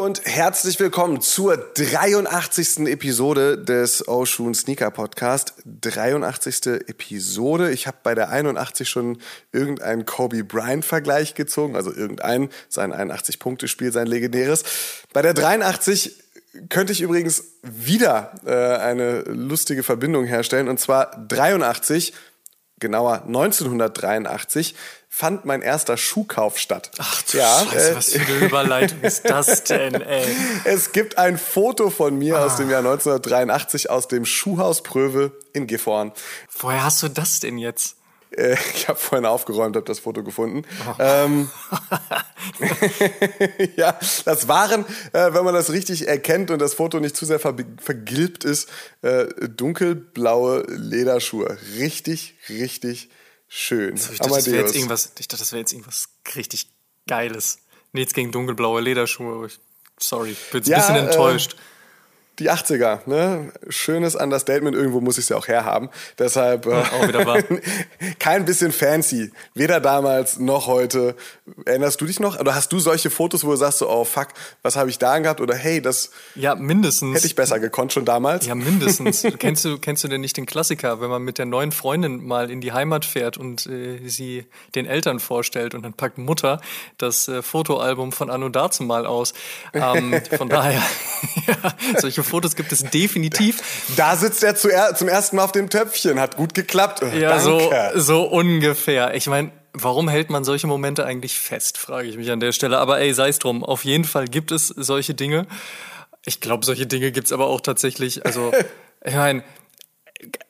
Und herzlich willkommen zur 83. Episode des Oshun Sneaker Podcast. 83. Episode. Ich habe bei der 81 schon irgendeinen Kobe Bryant Vergleich gezogen, also irgendein sein 81 Punkte Spiel, sein legendäres. Bei der 83 könnte ich übrigens wieder äh, eine lustige Verbindung herstellen und zwar 83 genauer 1983, fand mein erster Schuhkauf statt. Ach du ja, Scheiße, äh, was für eine Überleitung ist das denn, ey? Es gibt ein Foto von mir ah. aus dem Jahr 1983 aus dem Schuhhaus Pröve in Gifhorn. Woher hast du das denn jetzt? Äh, ich habe vorhin aufgeräumt, habe das Foto gefunden. Oh. Ähm, ja, das waren, äh, wenn man das richtig erkennt und das Foto nicht zu sehr ver vergilbt ist, äh, dunkelblaue Lederschuhe. Richtig, richtig schön. Also ich, dachte, das jetzt irgendwas, ich dachte, das wäre jetzt irgendwas richtig Geiles. Nichts gegen dunkelblaue Lederschuhe. Sorry, bin ja, ein bisschen enttäuscht. Äh, die 80er, ne? Schönes Understatement, irgendwo muss ich es ja auch herhaben. Deshalb äh, wahr. kein bisschen fancy. Weder damals noch heute. Erinnerst du dich noch? Oder hast du solche Fotos, wo du sagst so, oh fuck, was habe ich da angehabt? Oder hey, das ja, mindestens. hätte ich besser gekonnt schon damals. Ja, mindestens. kennst, du, kennst du denn nicht den Klassiker, wenn man mit der neuen Freundin mal in die Heimat fährt und äh, sie den Eltern vorstellt und dann packt Mutter das äh, Fotoalbum von Anno dazu mal aus. Ähm, von daher, ja, solche Fotos gibt es definitiv. Da sitzt er zum ersten Mal auf dem Töpfchen, hat gut geklappt. Ja, so, so ungefähr. Ich meine, warum hält man solche Momente eigentlich fest, frage ich mich an der Stelle. Aber ey, sei es drum. Auf jeden Fall gibt es solche Dinge. Ich glaube, solche Dinge gibt es aber auch tatsächlich. Also, ich meine,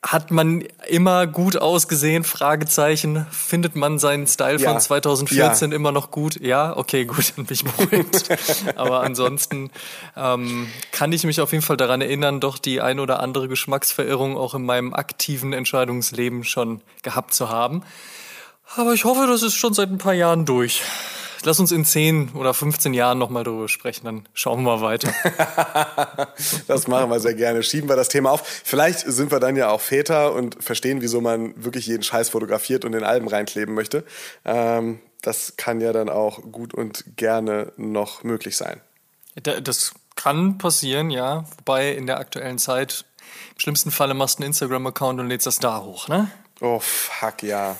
hat man immer gut ausgesehen? Fragezeichen. Findet man seinen Style ja. von 2014 ja. immer noch gut? Ja, okay, gut, dann bin ich beruhigt. Aber ansonsten ähm, kann ich mich auf jeden Fall daran erinnern, doch die ein oder andere Geschmacksverirrung auch in meinem aktiven Entscheidungsleben schon gehabt zu haben. Aber ich hoffe, das ist schon seit ein paar Jahren durch. Lass uns in 10 oder 15 Jahren nochmal darüber sprechen, dann schauen wir mal weiter. das machen wir sehr gerne. Schieben wir das Thema auf. Vielleicht sind wir dann ja auch Väter und verstehen, wieso man wirklich jeden Scheiß fotografiert und in Alben reinkleben möchte. Ähm, das kann ja dann auch gut und gerne noch möglich sein. Das kann passieren, ja. Wobei in der aktuellen Zeit im schlimmsten Falle machst du einen Instagram-Account und lädst das da hoch, ne? Oh, fuck, ja.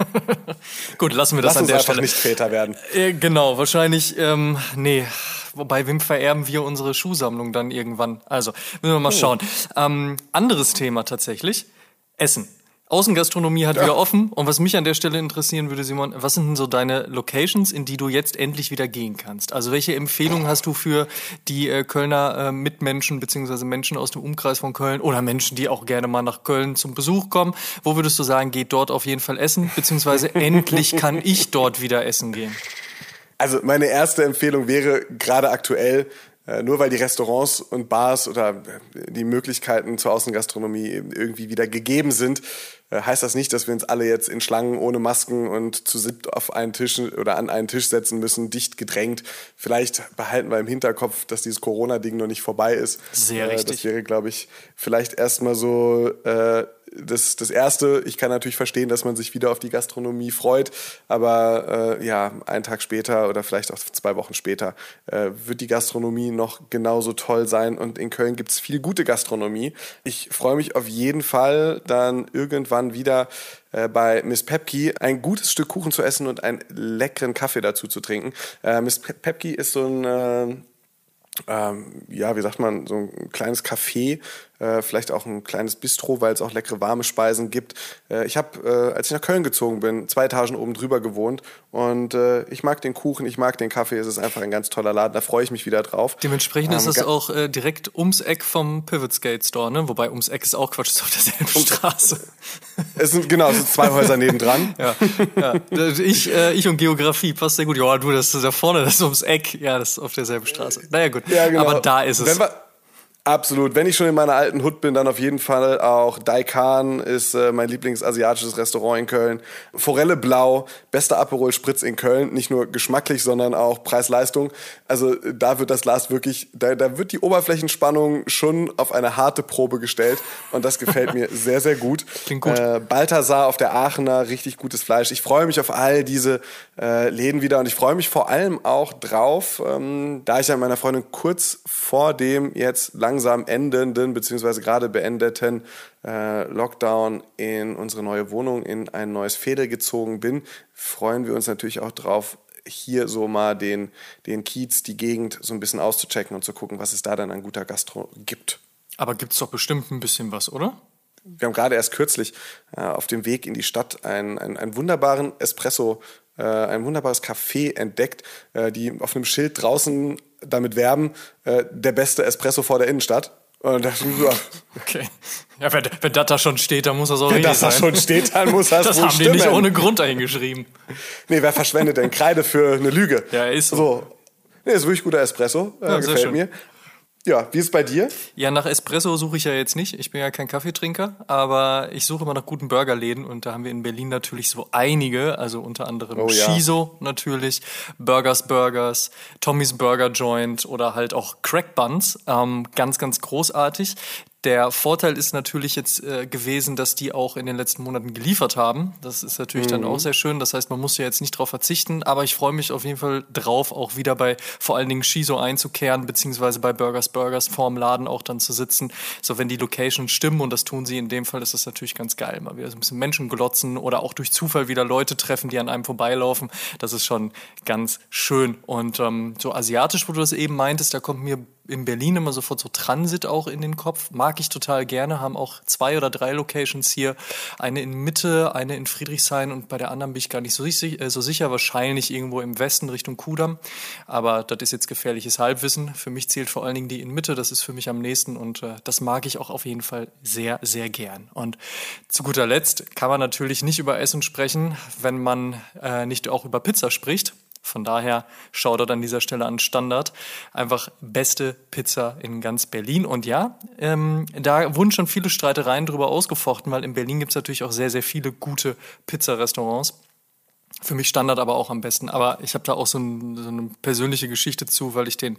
Gut, lassen wir das Lass an der uns Stelle. nicht Väter werden. Äh, genau, wahrscheinlich, ähm, nee. Wobei, wem vererben wir unsere Schuhsammlung dann irgendwann? Also, müssen wir mal oh. schauen. Ähm, anderes Thema tatsächlich. Essen. Außengastronomie hat ja. wieder offen. Und was mich an der Stelle interessieren würde, Simon, was sind denn so deine Locations, in die du jetzt endlich wieder gehen kannst? Also welche Empfehlungen hast du für die äh, Kölner äh, Mitmenschen beziehungsweise Menschen aus dem Umkreis von Köln oder Menschen, die auch gerne mal nach Köln zum Besuch kommen? Wo würdest du sagen, geht dort auf jeden Fall essen? Beziehungsweise endlich kann ich dort wieder essen gehen? Also meine erste Empfehlung wäre gerade aktuell nur weil die Restaurants und Bars oder äh, die Möglichkeiten zur Außengastronomie irgendwie wieder gegeben sind, äh, heißt das nicht, dass wir uns alle jetzt in Schlangen ohne Masken und zu siebt auf einen Tisch oder an einen Tisch setzen müssen, dicht gedrängt. Vielleicht behalten wir im Hinterkopf, dass dieses Corona-Ding noch nicht vorbei ist. Sehr richtig. Das wäre, glaube ich, vielleicht erstmal so äh, das, das Erste, ich kann natürlich verstehen, dass man sich wieder auf die Gastronomie freut, aber äh, ja, einen Tag später oder vielleicht auch zwei Wochen später äh, wird die Gastronomie noch genauso toll sein und in Köln gibt es viel gute Gastronomie. Ich freue mich auf jeden Fall dann irgendwann wieder äh, bei Miss Pepki ein gutes Stück Kuchen zu essen und einen leckeren Kaffee dazu zu trinken. Äh, Miss Pepki ist so ein äh, ähm, ja, wie sagt man, so ein kleines Café äh, vielleicht auch ein kleines Bistro, weil es auch leckere warme Speisen gibt. Äh, ich habe, äh, als ich nach Köln gezogen bin, zwei Etagen oben drüber gewohnt und äh, ich mag den Kuchen, ich mag den Kaffee. Es ist einfach ein ganz toller Laden. Da freue ich mich wieder drauf. Dementsprechend ähm, ist es auch äh, direkt ums Eck vom Pivot Skate Store, ne? Wobei ums Eck ist auch Quatsch, ist auf derselben Straße. Es sind genau, es sind zwei Häuser nebendran. ja, ja. Ich, äh, ich und Geografie passt sehr gut. Ja, du, das ist da vorne, das ist ums Eck. Ja, das ist auf derselben Straße. Naja, gut. Ja, genau. Aber da ist es. Absolut. Wenn ich schon in meiner alten Hut bin, dann auf jeden Fall auch Daikan ist äh, mein Lieblingsasiatisches Restaurant in Köln. Forelle Blau, bester Aperol Spritz in Köln. Nicht nur geschmacklich, sondern auch Preis-Leistung. Also da wird das Glas wirklich, da, da wird die Oberflächenspannung schon auf eine harte Probe gestellt. Und das gefällt mir sehr, sehr gut. Klingt gut. Äh, Balthasar auf der Aachener, richtig gutes Fleisch. Ich freue mich auf all diese äh, Läden wieder und ich freue mich vor allem auch drauf, ähm, da ich ja meiner Freundin kurz vor dem jetzt lang langsam endenden beziehungsweise gerade beendeten äh, Lockdown in unsere neue Wohnung, in ein neues Feder gezogen bin, freuen wir uns natürlich auch drauf, hier so mal den, den Kiez, die Gegend so ein bisschen auszuchecken und zu gucken, was es da dann an guter Gastro gibt. Aber gibt es doch bestimmt ein bisschen was, oder? Wir haben gerade erst kürzlich äh, auf dem Weg in die Stadt einen, einen, einen wunderbaren Espresso, äh, ein wunderbares Café entdeckt, äh, die auf einem Schild draußen damit werben, äh, der beste Espresso vor der Innenstadt. Und dachte ich so, okay. Ja, wenn, wenn das da schon steht, dann muss das auch wenn richtig sein. Wenn das da schon steht, dann muss das, das wohl haben stimmen. die nicht ohne Grund eingeschrieben. Nee, wer verschwendet denn Kreide für eine Lüge? Ja, ist so. so. Nee, ist wirklich guter Espresso. Äh, ja, gefällt mir. Ja, wie ist es bei dir? Ja, nach Espresso suche ich ja jetzt nicht. Ich bin ja kein Kaffeetrinker, aber ich suche immer nach guten Burgerläden und da haben wir in Berlin natürlich so einige, also unter anderem oh, ja. Shiso natürlich, Burgers Burgers, Tommy's Burger Joint oder halt auch Crack Buns. Ähm, ganz, ganz großartig. Der Vorteil ist natürlich jetzt äh, gewesen, dass die auch in den letzten Monaten geliefert haben. Das ist natürlich mhm. dann auch sehr schön. Das heißt, man muss ja jetzt nicht drauf verzichten, aber ich freue mich auf jeden Fall drauf, auch wieder bei vor allen Dingen Shiso einzukehren, beziehungsweise bei Burgers Burgers vorm Laden auch dann zu sitzen. So, wenn die Locations stimmen und das tun sie in dem Fall, ist das natürlich ganz geil. Mal wieder so ein bisschen Menschen glotzen oder auch durch Zufall wieder Leute treffen, die an einem vorbeilaufen. Das ist schon ganz schön. Und ähm, so asiatisch, wo du das eben meintest, da kommt mir in Berlin immer sofort so Transit auch in den Kopf. Mag ich total gerne. Haben auch zwei oder drei Locations hier. Eine in Mitte, eine in Friedrichshain und bei der anderen bin ich gar nicht so, äh, so sicher. Wahrscheinlich irgendwo im Westen Richtung Kudamm. Aber das ist jetzt gefährliches Halbwissen. Für mich zählt vor allen Dingen die in Mitte. Das ist für mich am nächsten und äh, das mag ich auch auf jeden Fall sehr, sehr gern. Und zu guter Letzt kann man natürlich nicht über Essen sprechen, wenn man äh, nicht auch über Pizza spricht. Von daher Shoutout an dieser Stelle an Standard. Einfach beste Pizza in ganz Berlin. Und ja, ähm, da wurden schon viele Streitereien drüber ausgefochten, weil in Berlin gibt es natürlich auch sehr, sehr viele gute Pizzarestaurants. Für mich Standard aber auch am besten. Aber ich habe da auch so, ein, so, eine persönliche Geschichte zu, weil ich den,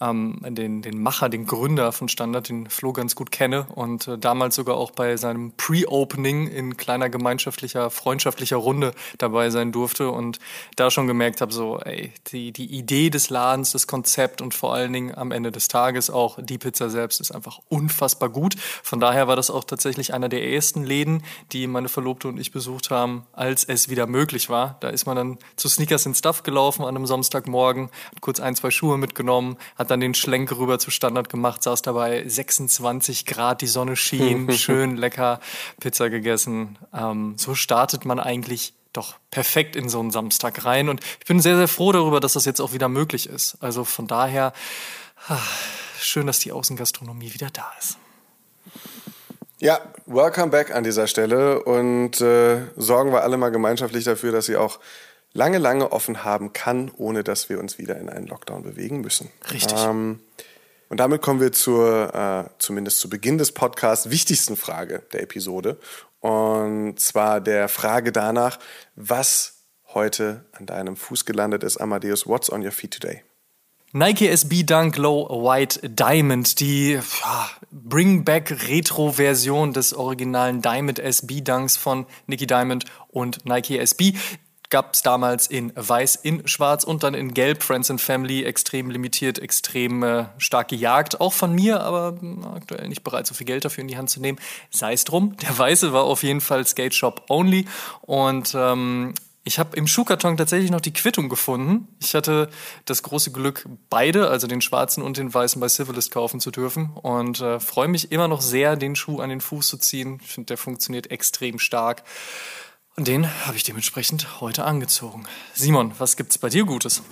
ähm, den, den Macher, den Gründer von Standard, den Flo ganz gut kenne und äh, damals sogar auch bei seinem Pre-Opening in kleiner gemeinschaftlicher, freundschaftlicher Runde dabei sein durfte und da schon gemerkt habe, so, ey, die, die Idee des Ladens, das Konzept und vor allen Dingen am Ende des Tages auch die Pizza selbst ist einfach unfassbar gut. Von daher war das auch tatsächlich einer der ersten Läden, die meine Verlobte und ich besucht haben, als es wieder möglich war da ist man dann zu Sneakers in Stuff gelaufen an einem Samstagmorgen, hat kurz ein, zwei Schuhe mitgenommen, hat dann den Schlenk rüber zu Standard gemacht, saß dabei 26 Grad, die Sonne schien, schön lecker Pizza gegessen. Ähm, so startet man eigentlich doch perfekt in so einen Samstag rein. Und ich bin sehr, sehr froh darüber, dass das jetzt auch wieder möglich ist. Also von daher, ah, schön, dass die Außengastronomie wieder da ist. Ja, welcome back an dieser Stelle und äh, sorgen wir alle mal gemeinschaftlich dafür, dass sie auch lange, lange offen haben kann, ohne dass wir uns wieder in einen Lockdown bewegen müssen. Richtig. Ähm, und damit kommen wir zur, äh, zumindest zu Beginn des Podcasts, wichtigsten Frage der Episode. Und zwar der Frage danach, was heute an deinem Fuß gelandet ist. Amadeus, what's on your feet today? Nike SB Dunk Low White Diamond, die ja, Bring-Back-Retro-Version des originalen Diamond SB Dunks von Nicky Diamond und Nike SB. Gab es damals in Weiß, in Schwarz und dann in Gelb. Friends and Family extrem limitiert, extrem äh, stark gejagt. Auch von mir, aber na, aktuell nicht bereit, so viel Geld dafür in die Hand zu nehmen. Sei es drum. Der Weiße war auf jeden Fall Skate Shop only. Und ähm, Ich habe im Schuhkarton tatsächlich noch die Quittung gefunden. Ich hatte das große Glück, beide, also den schwarzen und den weißen, bei Civilist kaufen zu dürfen und äh, freue mich immer noch sehr, den Schuh an den Fuß zu ziehen. Ich finde, der funktioniert extrem stark. Und den habe ich dementsprechend heute angezogen. Simon, was gibt's bei dir Gutes?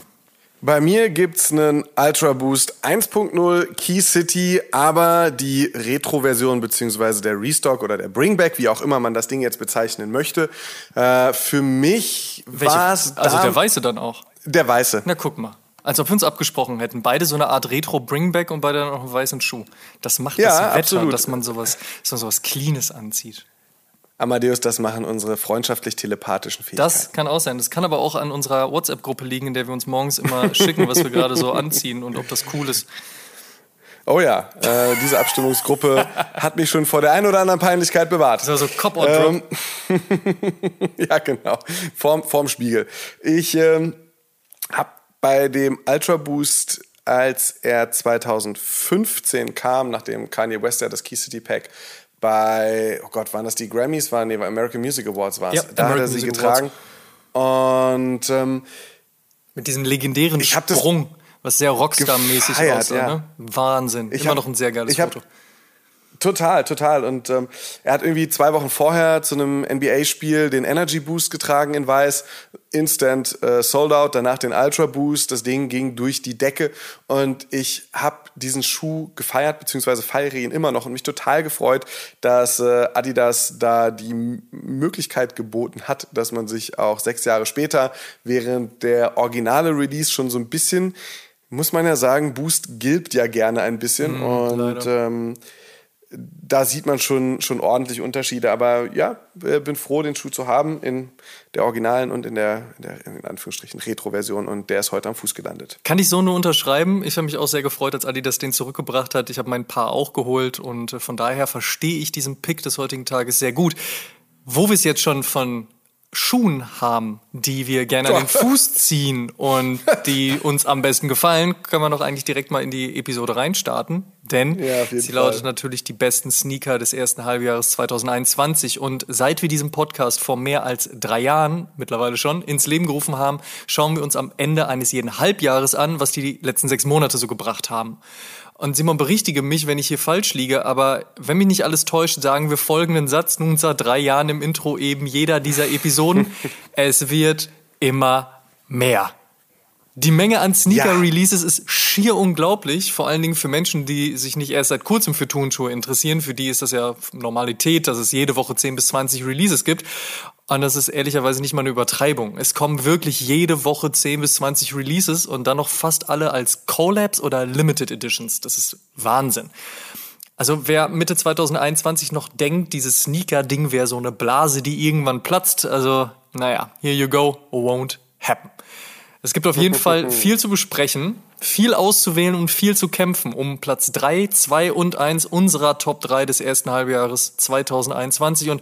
Bei mir gibt's einen Ultra Boost 1.0 Key City, aber die Retro-Version beziehungsweise der Restock oder der Bringback, wie auch immer man das Ding jetzt bezeichnen möchte. Äh, für mich war es Also der weiße dann auch. Der weiße. Na guck mal. Als ob wir uns abgesprochen hätten. Beide so eine Art Retro-Bringback und beide dann auch einen weißen Schuh. Das macht Ja, das Wetter, absolut. dass man sowas, dass man sowas Cleanes anzieht. Amadeus, das machen unsere freundschaftlich-telepathischen Fähigkeiten. Das kann auch sein. Das kann aber auch an unserer WhatsApp-Gruppe liegen, in der wir uns morgens immer schicken, was wir gerade so anziehen und ob das cool ist. Oh ja, äh, diese Abstimmungsgruppe hat mich schon vor der einen oder anderen Peinlichkeit bewahrt. Das war so Cop Drop. Ähm, ja, genau. Vorm, vorm Spiegel. Ich ähm, habe bei dem Ultra Boost, als er 2015 kam, nachdem Kanye West ja das Key City Pack bei, oh Gott, waren das die Grammys? Waren, nee, American Music Awards war es. Ja, da hat er American sie Music getragen. Und ähm, Mit diesem legendären hab Sprung, was sehr Rockstar-mäßig aussah. ja. Ne? Wahnsinn. Ich Immer hab- noch ein sehr geiles ich hab- Foto. Total, total. Und ähm, er hat irgendwie zwei Wochen vorher zu einem NBA-Spiel den Energy Boost getragen in Weiß. Instant äh, Sold Out, danach den Ultra Boost. Das Ding ging durch die Decke. Und ich habe diesen Schuh gefeiert, beziehungsweise feiere ihn immer noch und mich total gefreut, dass äh, Adidas da die M Möglichkeit geboten hat, dass man sich auch sechs Jahre später, während der originale Release schon so ein bisschen, muss man ja sagen, Boost gilbt ja gerne ein bisschen. und leider. ähm, da sieht man schon, schon ordentlich Unterschiede. Aber ja, äh, bin froh, den Schuh zu haben in der originalen und in der, in der in Anführungsstrichen Retro-Version. Und der ist heute am Fuß gelandet. Kann ich so nur unterschreiben. Ich habe mich auch sehr gefreut, als Adidas den zurückgebracht hat. Ich habe mein Paar auch geholt und äh, von daher verstehe ich diesen Pick des heutigen Tages sehr gut. Wo wir es jetzt schon von Schuhen haben, die wir gerne an den Fuß ziehen und die uns am besten gefallen, können wir doch eigentlich direkt mal in die Episode reinstarten. Denn Ja, sie Fall. lautet natürlich die besten Sneaker des ersten Halbjahres 2021. Und seit wir diesen Podcast vor mehr als drei Jahren mittlerweile schon ins Leben gerufen haben, schauen wir uns am Ende eines jeden Halbjahres an, was die letzten sechs Monate so gebracht haben. Und Simon, berichtige mich, wenn ich hier falsch liege, aber wenn mich nicht alles täuscht, sagen wir folgenden Satz nun seit drei Jahren im Intro eben jeder dieser Episoden. es wird immer mehr. Die Menge an Sneaker-Releases ist schier unglaublich, vor allen Dingen für Menschen, die sich nicht erst seit kurzem für Turnschuhe interessieren. Für die ist das ja Normalität, dass es jede Woche 10 bis 20 Releases gibt. Und das ist ehrlicherweise nicht mal eine Übertreibung. Es kommen wirklich jede Woche 10 bis 20 Releases und dann noch fast alle als Collabs oder Limited Editions. Das ist Wahnsinn. Also wer Mitte 2021 noch denkt, dieses Sneaker-Ding wäre so eine Blase, die irgendwann platzt, also naja, here you go, won't happen. Es gibt auf jeden Fall viel zu besprechen, viel auszuwählen und viel zu kämpfen um Platz 3, 2 und 1 unserer Top 3 des ersten Halbjahres 2021. Und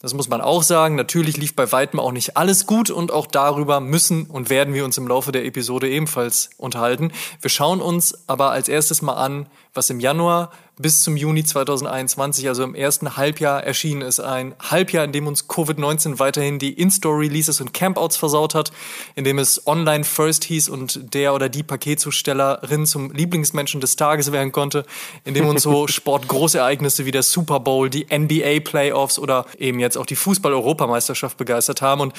das muss man auch sagen, natürlich lief bei weitem auch nicht alles gut und auch darüber müssen und werden wir uns im Laufe der Episode ebenfalls unterhalten. Wir schauen uns aber als erstes mal an, was im Januar bis zum Juni 2021, also im ersten Halbjahr erschienen ist. Ein Halbjahr, in dem uns Covid-19 weiterhin die In-Store-Releases und Campouts versaut hat, in dem es online first hieß und der oder die Paketzustellerin zum Lieblingsmenschen des Tages werden konnte, in dem uns so Sportgroßereignisse wie der Super Bowl, die NBA-Playoffs oder eben jetzt auch die Fußball-Europameisterschaft begeistert haben. Und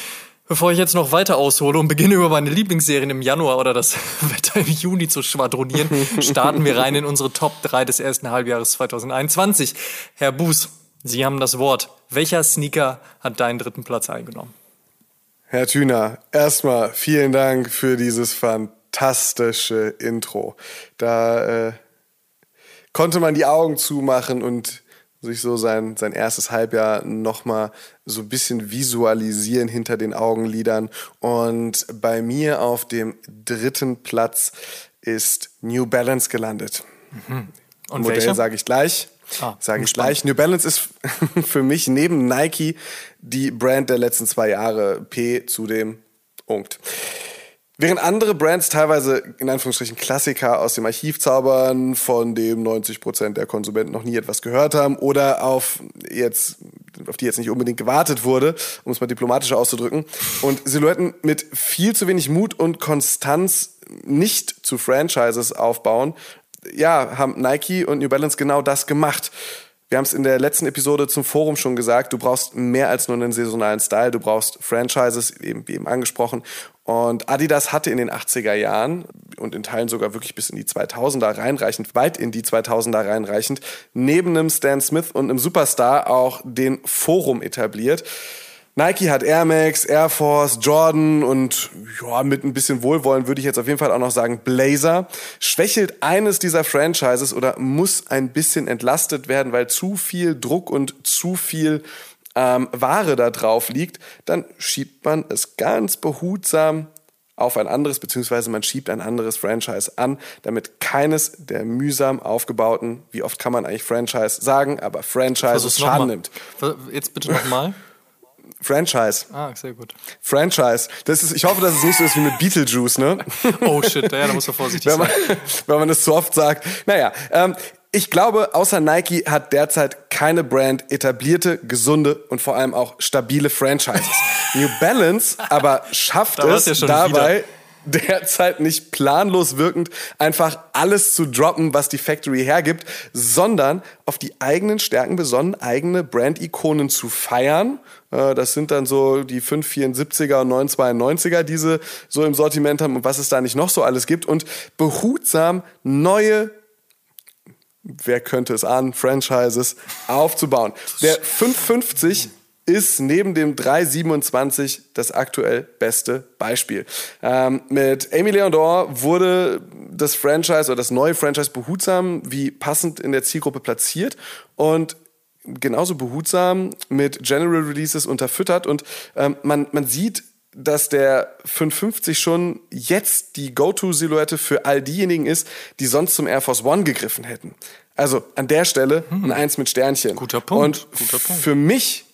Bevor ich jetzt noch weiter aushole und beginne über meine Lieblingsserien im Januar oder das Wetter im Juni zu schwadronieren, starten wir rein in unsere Top 3 des ersten Halbjahres 2021. Herr Buß, Sie haben das Wort. Welcher Sneaker hat deinen dritten Platz eingenommen? Herr Thüner, erstmal vielen Dank für dieses fantastische Intro. Da äh, konnte man die Augen zumachen und sich so sein, sein erstes Halbjahr nochmal so ein bisschen visualisieren hinter den Augenlidern. Und bei mir auf dem dritten Platz ist New Balance gelandet. Und Modell sage ich gleich. Ah, sage ich gleich. New Balance ist für mich neben Nike die Brand der letzten zwei Jahre. P zu dem Punkt. Während andere Brands teilweise in Anführungsstrichen Klassiker aus dem Archiv zaubern, von dem 90% der Konsumenten noch nie etwas gehört haben, oder auf jetzt auf die jetzt nicht unbedingt gewartet wurde, um es mal diplomatisch auszudrücken. Und Silhouetten mit viel zu wenig Mut und Konstanz nicht zu Franchises aufbauen, ja, haben Nike und New Balance genau das gemacht. Wir haben es in der letzten Episode zum Forum schon gesagt, du brauchst mehr als nur einen saisonalen Style, du brauchst Franchises, eben, wie eben angesprochen. Und Adidas hatte in den 80er Jahren und in Teilen sogar wirklich bis in die 2000er reinreichend, weit in die 2000er reinreichend, neben einem Stan Smith und einem Superstar auch den Forum etabliert. Nike hat Air Max, Air Force, Jordan und ja, mit ein bisschen Wohlwollen würde ich jetzt auf jeden Fall auch noch sagen Blazer. Schwächelt eines dieser Franchises oder muss ein bisschen entlastet werden, weil zu viel Druck und zu viel ähm, Ware da drauf liegt, dann schiebt man es ganz behutsam auf ein anderes, beziehungsweise man schiebt ein anderes Franchise an, damit keines der mühsam aufgebauten, wie oft kann man eigentlich Franchise sagen, aber Franchise Schaden nimmt. Jetzt bitte nochmal. Franchise. Ah, sehr gut. Franchise. Das ist, ich hoffe, dass es nicht so ist wie mit Beetlejuice, ne? Oh shit, ja, da muss man vorsichtig wenn man, sein. Wenn man das zu oft sagt. Naja, ähm, ich glaube, außer Nike hat derzeit keine Brand etablierte, gesunde und vor allem auch stabile Franchises. New Balance aber schafft es ja dabei, wieder derzeit nicht planlos wirkend einfach alles zu droppen, was die Factory hergibt, sondern auf die eigenen Stärken besonnen, eigene Brand-Ikonen zu feiern. Äh, das sind dann so die 574er und 992er, die sie so im Sortiment haben und was es da nicht noch so alles gibt und behutsam neue wer könnte es ahnen, Franchises aufzubauen. Der 550 ist neben dem 327 das aktuell beste Beispiel. Ähm, mit Amy Leondor wurde das Franchise oder das neue Franchise behutsam wie passend in der Zielgruppe platziert und genauso behutsam mit General Releases unterfüttert und ähm, man, man sieht dass der 550 schon jetzt die Go-To-Silhouette für all diejenigen ist, die sonst zum Air Force One gegriffen hätten. Also an der Stelle hm. ein Eins mit Sternchen. Guter Punkt. Und Guter Punkt. für mich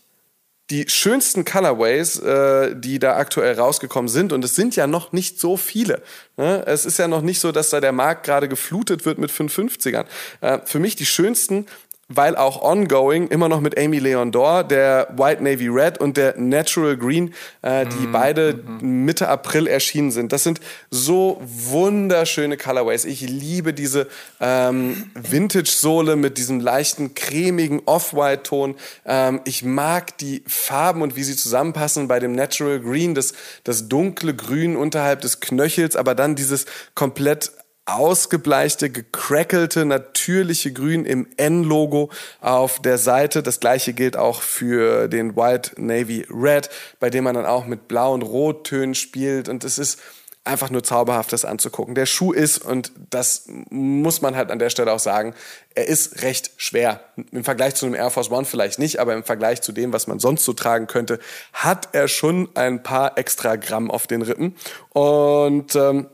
die schönsten Colorways, äh, die da aktuell rausgekommen sind, und es sind ja noch nicht so viele. Ne? Es ist ja noch nicht so, dass da der Markt gerade geflutet wird mit 550ern. Äh, für mich die schönsten weil auch ongoing immer noch mit Amy Leon Dor, der White Navy Red und der Natural Green, äh, die mm, beide mm. Mitte April erschienen sind. Das sind so wunderschöne Colorways. Ich liebe diese ähm, Vintage-Sohle mit diesem leichten, cremigen Off-White-Ton. Ähm, ich mag die Farben und wie sie zusammenpassen bei dem Natural Green, das, das dunkle Grün unterhalb des Knöchels, aber dann dieses komplett ausgebleichte, gecrackelte, natürliche Grün im N-Logo auf der Seite. Das gleiche gilt auch für den White Navy Red, bei dem man dann auch mit Blau- und Rottönen spielt. Und es ist einfach nur zauberhaft, das anzugucken. Der Schuh ist, und das muss man halt an der Stelle auch sagen, er ist recht schwer. Im Vergleich zu einem Air Force One vielleicht nicht, aber im Vergleich zu dem, was man sonst so tragen könnte, hat er schon ein paar extra Gramm auf den Rippen. Und ähm,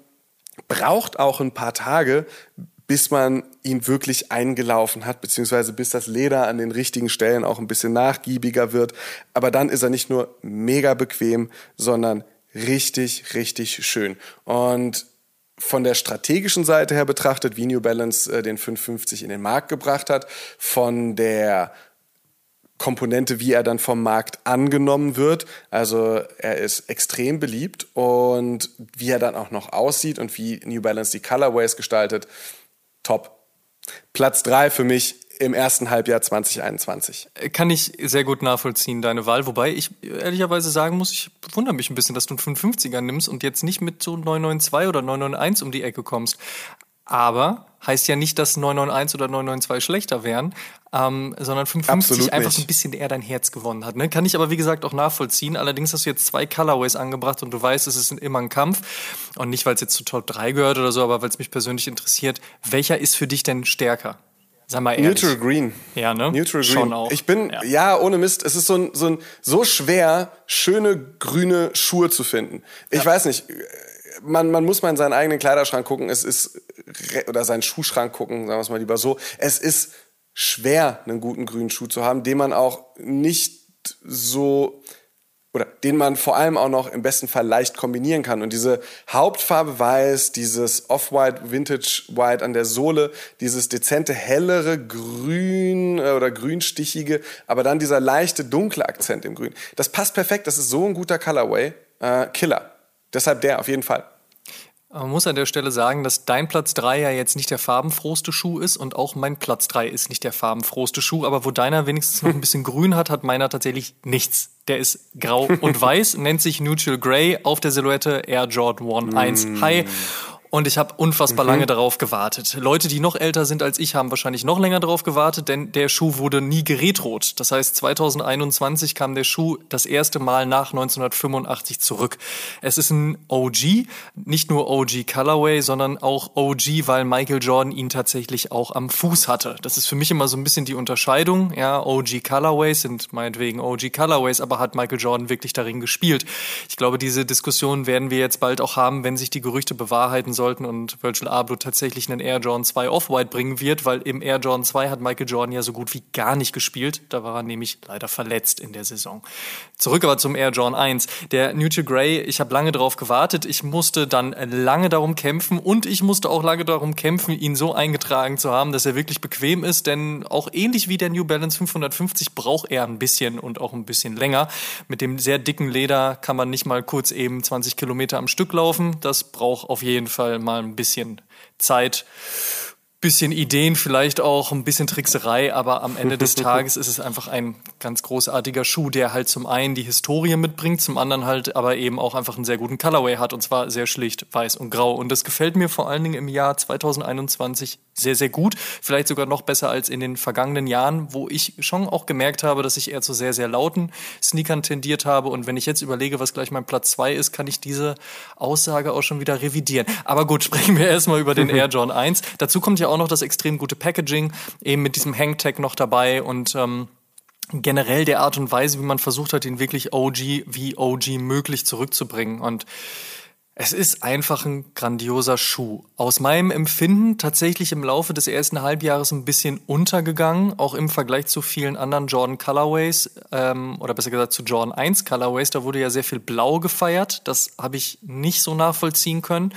braucht auch ein paar Tage, bis man ihn wirklich eingelaufen hat, beziehungsweise bis das Leder an den richtigen Stellen auch ein bisschen nachgiebiger wird. Aber dann ist er nicht nur mega bequem, sondern richtig, richtig schön. Und von der strategischen Seite her betrachtet, wie New Balance äh, den 550 in den Markt gebracht hat, von der Komponente, wie er dann vom Markt angenommen wird. Also er ist extrem beliebt und wie er dann auch noch aussieht und wie New Balance die Colorways gestaltet, top. Platz drei für mich im ersten Halbjahr 2021. Kann ich sehr gut nachvollziehen, deine Wahl. Wobei ich ehrlicherweise sagen muss, ich wundere mich ein bisschen, dass du einen 550er nimmst und jetzt nicht mit so 992 oder 991 um die Ecke kommst. Aber heißt ja nicht, dass 991 oder 992 schlechter wären, ähm, sondern 550 einfach so ein bisschen eher dein Herz gewonnen hat. Ne? Kann ich aber wie gesagt auch nachvollziehen. Allerdings hast du jetzt zwei Colorways angebracht und du weißt, es ist immer ein Kampf. Und nicht, weil es jetzt zu Top 3 gehört oder so, aber weil es mich persönlich interessiert. Welcher ist für dich denn stärker? Sag mal ehrlich. Neutral Green. Ja, ne? Neutral Green. Schon auch. Ich bin, ja. ja, ohne Mist, es ist so, ein, so, ein, so schwer, schöne grüne Schuhe zu finden. Ich ja. weiß nicht, man, man muss mal in seinen eigenen Kleiderschrank gucken, es ist, oder seinen Schuhschrank gucken, sagen wir es mal lieber so. Es ist schwer, einen guten grünen Schuh zu haben, den man auch nicht so oder den man vor allem auch noch im besten Fall leicht kombinieren kann. Und diese Hauptfarbe weiß, dieses Off-White, Vintage White an der Sohle, dieses dezente, hellere Grün äh, oder grünstichige, aber dann dieser leichte, dunkle Akzent im Grün. Das passt perfekt, das ist so ein guter Colorway. Äh, Killer. Deshalb der auf jeden Fall. Man muss an der Stelle sagen, dass dein Platz 3 ja jetzt nicht der farbenfrohste Schuh ist und auch mein Platz 3 ist nicht der farbenfrohste Schuh, aber wo deiner wenigstens noch ein bisschen grün hat, hat meiner tatsächlich nichts. Der ist grau und weiß, nennt sich Neutral Grey. Auf der Silhouette Air Jordan 1 1 High und ich habe unfassbar mhm. lange darauf gewartet. Leute, die noch älter sind als ich, haben wahrscheinlich noch länger darauf gewartet, denn der Schuh wurde nie geretrot. Das heißt, 2021 kam der Schuh das erste Mal nach 1985 zurück. Es ist ein OG, nicht nur OG Colorway, sondern auch OG, weil Michael Jordan ihn tatsächlich auch am Fuß hatte. Das ist für mich immer so ein bisschen die Unterscheidung. Ja, OG Colorways sind meinetwegen OG Colorways, aber hat Michael Jordan wirklich darin gespielt? Ich glaube, diese Diskussion werden wir jetzt bald auch haben, wenn sich die Gerüchte bewahrheiten sollen sollten und Virgil Abloh tatsächlich einen Air Jordan 2 Off-White bringen wird, weil im Air Jordan 2 hat Michael Jordan ja so gut wie gar nicht gespielt. Da war er nämlich leider verletzt in der Saison. Zurück aber zum Air Jordan 1. Der Neutral Grey, ich habe lange darauf gewartet. Ich musste dann lange darum kämpfen und ich musste auch lange darum kämpfen, ihn so eingetragen zu haben, dass er wirklich bequem ist, denn auch ähnlich wie der New Balance 550 braucht er ein bisschen und auch ein bisschen länger. Mit dem sehr dicken Leder kann man nicht mal kurz eben 20 Kilometer am Stück laufen. Das braucht auf jeden Fall mal ein bisschen Zeit bisschen Ideen, vielleicht auch ein bisschen Trickserei, aber am Ende des Tages ist es einfach ein ganz großartiger Schuh, der halt zum einen die Historie mitbringt, zum anderen halt aber eben auch einfach einen sehr guten Colorway hat und zwar sehr schlicht weiß und grau. Und das gefällt mir vor allen Dingen im Jahr 2021 sehr, sehr gut. Vielleicht sogar noch besser als in den vergangenen Jahren, wo ich schon auch gemerkt habe, dass ich eher zu sehr, sehr lauten Sneakern tendiert habe. Und wenn ich jetzt überlege, was gleich mein Platz zwei ist, kann ich diese Aussage auch schon wieder revidieren. Aber gut, sprechen wir erstmal über den Air John 1. Dazu kommt ja auch noch das extrem gute Packaging, eben mit diesem Hangtag noch dabei und ähm, generell der Art und Weise, wie man versucht hat, ihn wirklich OG wie OG möglich zurückzubringen. Und es ist einfach ein grandioser Schuh. Aus meinem Empfinden tatsächlich im Laufe des ersten Halbjahres ein bisschen untergegangen, auch im Vergleich zu vielen anderen Jordan Colorways ähm, oder besser gesagt zu Jordan 1 Colorways. Da wurde ja sehr viel Blau gefeiert. Das habe ich nicht so nachvollziehen können.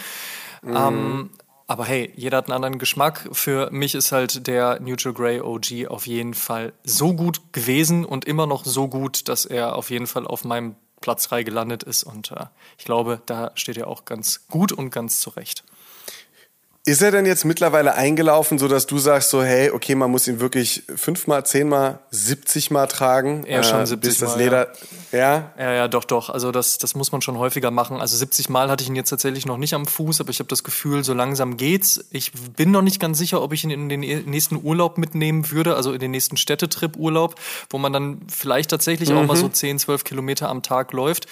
Mm. Ähm, aber hey, jeder hat einen anderen Geschmack. Für mich ist halt der Neutral Grey OG auf jeden Fall so gut gewesen und immer noch so gut, dass er auf jeden Fall auf meinem Platz 3 gelandet ist. Und äh, ich glaube, da steht er auch ganz gut und ganz zurecht. Ist er denn jetzt mittlerweile eingelaufen, so dass du sagst so, hey, okay, man muss ihn wirklich fünfmal, zehnmal, siebzigmal tragen? Ja, schon äh, 70 bis das Leder, ja. ja? Ja, ja, doch, doch. Also das, das muss man schon häufiger machen. Also 70 Mal hatte ich ihn jetzt tatsächlich noch nicht am Fuß, aber ich habe das Gefühl, so langsam geht's. Ich bin noch nicht ganz sicher, ob ich ihn in den nächsten Urlaub mitnehmen würde, also in den nächsten Städtetrip-Urlaub, wo man dann vielleicht tatsächlich mhm. auch mal so 10, 12 Kilometer am Tag läuft.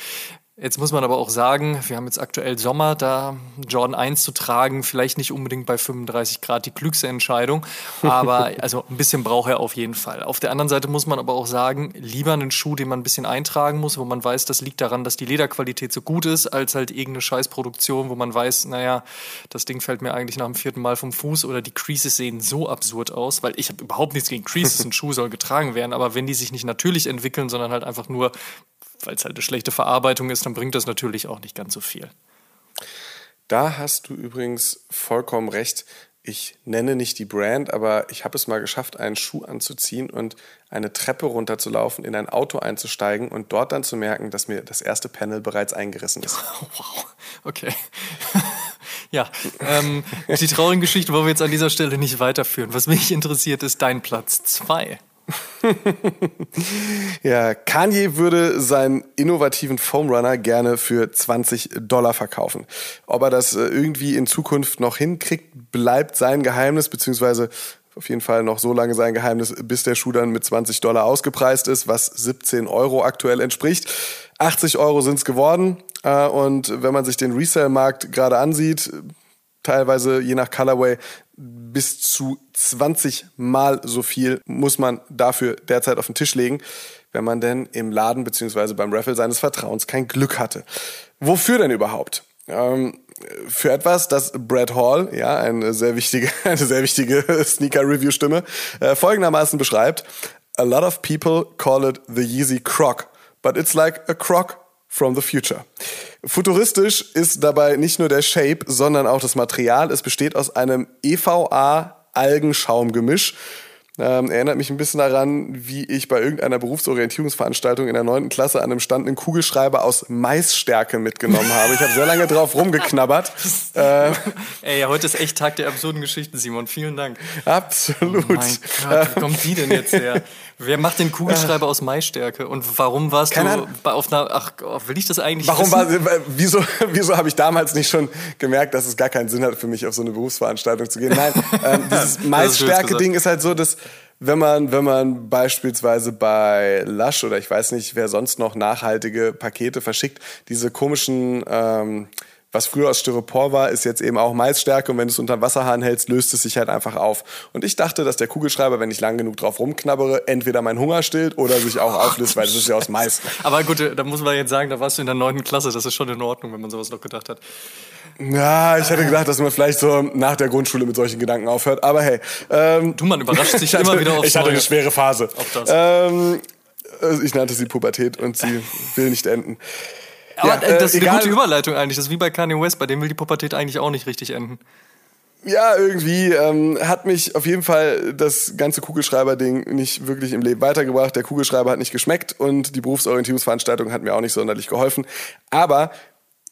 Jetzt muss man aber auch sagen, wir haben jetzt aktuell Sommer, da Jordan 1 zu tragen, vielleicht nicht unbedingt bei 35 Grad die klügste Entscheidung, aber also ein bisschen braucht er auf jeden Fall. Auf der anderen Seite muss man aber auch sagen, lieber einen Schuh, den man ein bisschen eintragen muss, wo man weiß, das liegt daran, dass die Lederqualität so gut ist, als halt irgendeine Scheißproduktion, wo man weiß, naja, das Ding fällt mir eigentlich nach dem vierten Mal vom Fuß oder die Creases sehen so absurd aus, weil ich habe überhaupt nichts gegen Creases, ein Schuh soll getragen werden, aber wenn die sich nicht natürlich entwickeln, sondern halt einfach nur weil es halt eine schlechte Verarbeitung ist, dann bringt das natürlich auch nicht ganz so viel. Da hast du übrigens vollkommen recht. Ich nenne nicht die Brand, aber ich habe es mal geschafft, einen Schuh anzuziehen und eine Treppe runterzulaufen, in ein Auto einzusteigen und dort dann zu merken, dass mir das erste Panel bereits eingerissen ist. Wow, okay. ja, ähm, die traurige Geschichte wollen wir jetzt an dieser Stelle nicht weiterführen. Was mich interessiert, ist dein Platz 2. ja, Kanye würde seinen innovativen Foam Runner gerne für 20 Dollar verkaufen. Ob er das äh, irgendwie in Zukunft noch hinkriegt, bleibt sein Geheimnis, beziehungsweise auf jeden Fall noch so lange sein Geheimnis, bis der Schuh dann mit 20 Dollar ausgepreist ist, was 17 Euro aktuell entspricht. 80 Euro sind es geworden. Äh, und wenn man sich den Resale-Markt gerade ansieht, teilweise je nach Colorway bis zu 20 Mal so viel muss man dafür derzeit auf den Tisch legen, wenn man denn im Laden bzw. beim Raffle seines Vertrauens kein Glück hatte. Wofür denn überhaupt? Ähm, für etwas, das Brad Hall, ja, eine sehr wichtige, eine sehr wichtige Sneaker-Review-Stimme, äh, folgendermaßen beschreibt. A lot of people call it the Yeezy Croc, but it's like a croc from the future. Futuristisch ist dabei nicht nur der Shape, sondern auch das Material. Es besteht aus einem EVA-Algenschaumgemisch. Ähm, erinnert mich ein bisschen daran, wie ich bei irgendeiner Berufsorientierungsveranstaltung in der neunten Klasse an einem Stand einen Kugelschreiber aus Maisstärke mitgenommen habe. Ich habe sehr lange drauf rumgeknabbert. äh, Ey, heute ist echt Tag der absurden Geschichten, Simon. Vielen Dank. Absolut. Oh mein Gott, wie kommt die denn jetzt her? Wer macht den Kugelschreiber aus Maisstärke? Und warum warst Keine du auf einer, ach, will ich das eigentlich Warum wissen? war, wieso, wieso habe ich damals nicht schon gemerkt, dass es gar keinen Sinn hat für mich, auf so eine Berufsveranstaltung zu gehen? Nein, ähm, dieses Maisstärke-Ding ist halt so, dass wenn man, wenn man beispielsweise bei Lush oder ich weiß nicht, wer sonst noch nachhaltige Pakete verschickt, diese komischen, ähm, was früher aus Styropor war, ist jetzt eben auch Maisstärke und wenn du es unter Wasserhahn hältst, löst es sich halt einfach auf. Und ich dachte, dass der Kugelschreiber, wenn ich lang genug drauf rumknabbere, entweder meinen Hunger stillt oder sich auch auflöst, weil das ist ja aus Mais. Aber gut, da muss man jetzt sagen, da warst du in der neunten Klasse, das ist schon in Ordnung, wenn man sowas noch gedacht hat. Ja, ich hätte gedacht, dass man vielleicht so nach der Grundschule mit solchen Gedanken aufhört. Aber hey. Ähm, du, man überrascht sich immer wieder aufs Ich hatte eine schwere Phase. Ähm, ich nannte sie Pubertät und sie will nicht enden. Aber ja, äh, das ist eine gute Überleitung eigentlich. Das ist wie bei Kanye West, bei dem will die Pubertät eigentlich auch nicht richtig enden. Ja, irgendwie ähm, hat mich auf jeden Fall das ganze Kugelschreiber-Ding nicht wirklich im Leben weitergebracht. Der Kugelschreiber hat nicht geschmeckt und die Berufsorientierungsveranstaltung hat mir auch nicht sonderlich geholfen. Aber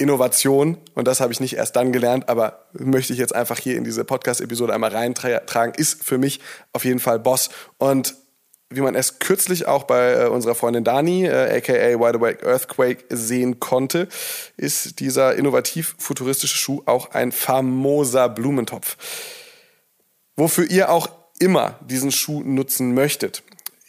Innovation, und das habe ich nicht erst dann gelernt, aber möchte ich jetzt einfach hier in diese Podcast-Episode einmal reintragen, ist für mich auf jeden Fall Boss. Und wie man es kürzlich auch bei äh, unserer Freundin Dani, äh, aka Wide Awake Earthquake, sehen konnte, ist dieser innovativ-futuristische Schuh auch ein famoser Blumentopf. Wofür ihr auch immer diesen Schuh nutzen möchtet.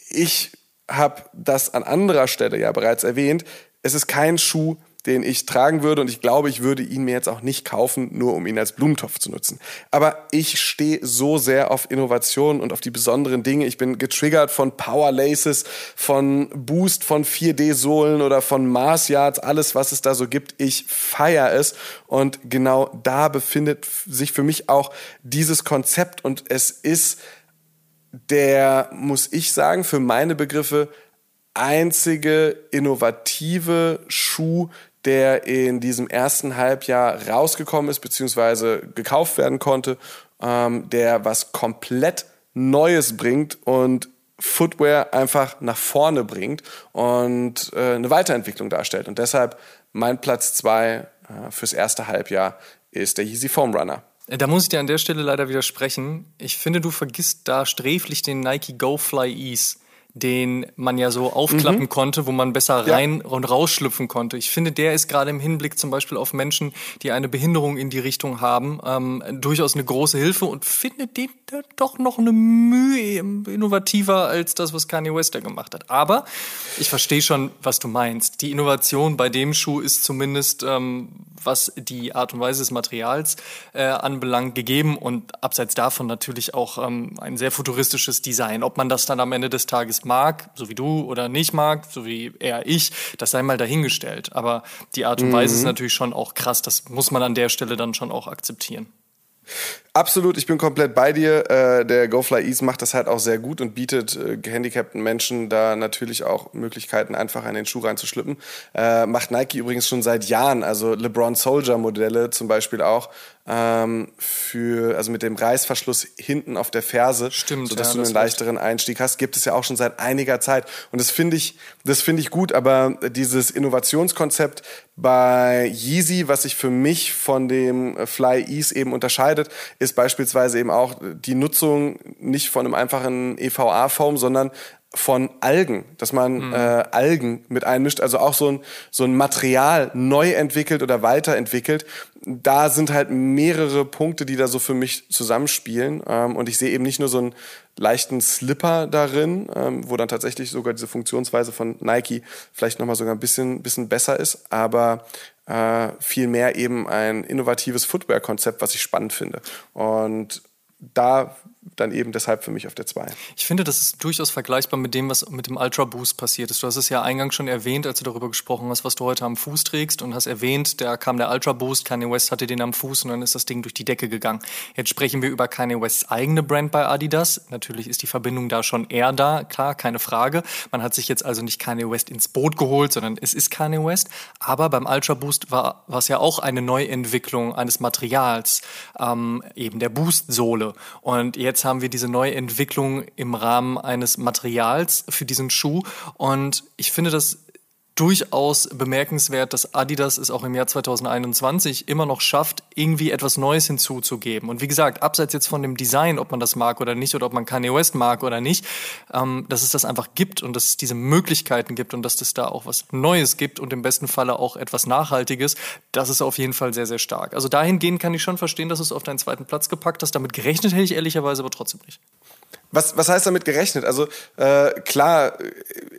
Ich habe das an anderer Stelle ja bereits erwähnt. Es ist kein Schuh, den ich tragen würde und ich glaube, ich würde ihn mir jetzt auch nicht kaufen, nur um ihn als Blumentopf zu nutzen. Aber ich stehe so sehr auf Innovation und auf die besonderen Dinge. Ich bin getriggert von Power Laces, von Boost, von 4D-Sohlen oder von Mars Yards, alles, was es da so gibt. Ich feiere es und genau da befindet sich für mich auch dieses Konzept und es ist der, muss ich sagen, für meine Begriffe einzige innovative Schuh, der in diesem ersten Halbjahr rausgekommen ist, beziehungsweise gekauft werden konnte, ähm, der was komplett Neues bringt und Footwear einfach nach vorne bringt und äh, eine Weiterentwicklung darstellt. Und deshalb mein Platz zwei äh, fürs erste Halbjahr ist der Yeezy Foam Runner. Da muss ich dir an der Stelle leider widersprechen. Ich finde, du vergisst da sträflich den Nike Go Fly Ease den man ja so aufklappen mhm. konnte, wo man besser rein ja. und rausschlüpfen konnte. Ich finde, der ist gerade im Hinblick zum Beispiel auf Menschen, die eine Behinderung in die Richtung haben, ähm, durchaus eine große Hilfe und finde den doch noch eine Mühe innovativer als das, was Kanye West da gemacht hat. Aber ich verstehe schon, was du meinst. Die Innovation bei dem Schuh ist zumindest, ähm, was die Art und Weise des Materials äh, anbelangt, gegeben und abseits davon natürlich auch ähm, ein sehr futuristisches Design. Ob man das dann am Ende des Tages mag, so wie du, oder nicht mag, so wie eher ich, das sei mal dahingestellt. Aber die Art und mhm. Weise ist natürlich schon auch krass. Das muss man an der Stelle dann schon auch akzeptieren. Absolut, ich bin komplett bei dir. Äh, der GoFly Ease macht das halt auch sehr gut und bietet äh, gehandicapten Menschen da natürlich auch Möglichkeiten, einfach in den Schuh reinzuschlippen. Äh, macht Nike übrigens schon seit Jahren, also LeBron Soldier Modelle zum Beispiel auch, ähm, für, also mit dem Reißverschluss hinten auf der Ferse, Stimmt, sodass ja, du einen leichteren Einstieg hast, gibt es ja auch schon seit einiger Zeit. Und das finde ich, das finde ich gut, aber dieses Innovationskonzept bei Yeezy, was sich für mich von dem Fly Ease eben unterscheidet, ist beispielsweise eben auch die Nutzung nicht von einem einfachen EVA-Foam, sondern von Algen, dass man mhm. äh, Algen mit einmischt, also auch so ein, so ein Material neu entwickelt oder weiterentwickelt. Da sind halt mehrere Punkte, die da so für mich zusammenspielen. Ähm, und ich sehe eben nicht nur so einen leichten Slipper darin, ähm, wo dann tatsächlich sogar diese Funktionsweise von Nike vielleicht nochmal sogar ein bisschen, bisschen besser ist, aber äh, vielmehr eben ein innovatives Footwear-Konzept, was ich spannend finde. Und da dann eben deshalb für mich auf der 2. Ich finde, das ist durchaus vergleichbar mit dem, was mit dem Ultra Boost passiert ist. Du hast es ja eingangs schon erwähnt, als du darüber gesprochen hast, was du heute am Fuß trägst und hast erwähnt, da kam der Ultra Boost, Kanye West hatte den am Fuß und dann ist das Ding durch die Decke gegangen. Jetzt sprechen wir über Kanye Wests eigene Brand bei Adidas. Natürlich ist die Verbindung da schon eher da, klar, keine Frage. Man hat sich jetzt also nicht Kanye West ins Boot geholt, sondern es ist Kanye West. Aber beim Ultra Boost war, war es ja auch eine Neuentwicklung eines Materials, ähm, eben der Boost-Sohle. Und jetzt haben wir diese neue Entwicklung im Rahmen eines Materials für diesen Schuh. Und ich finde das durchaus bemerkenswert, dass Adidas es auch im Jahr 2021 immer noch schafft, irgendwie etwas Neues hinzuzugeben. Und wie gesagt, abseits jetzt von dem Design, ob man das mag oder nicht, oder ob man Kanye West mag oder nicht, ähm, dass es das einfach gibt und dass es diese Möglichkeiten gibt und dass es da auch was Neues gibt und im besten Falle auch etwas Nachhaltiges, das ist auf jeden Fall sehr, sehr stark. Also dahingehend kann ich schon verstehen, dass du es auf deinen zweiten Platz gepackt hast. Damit gerechnet hätte ich ehrlicherweise aber trotzdem nicht. Was, was heißt damit gerechnet? Also äh, klar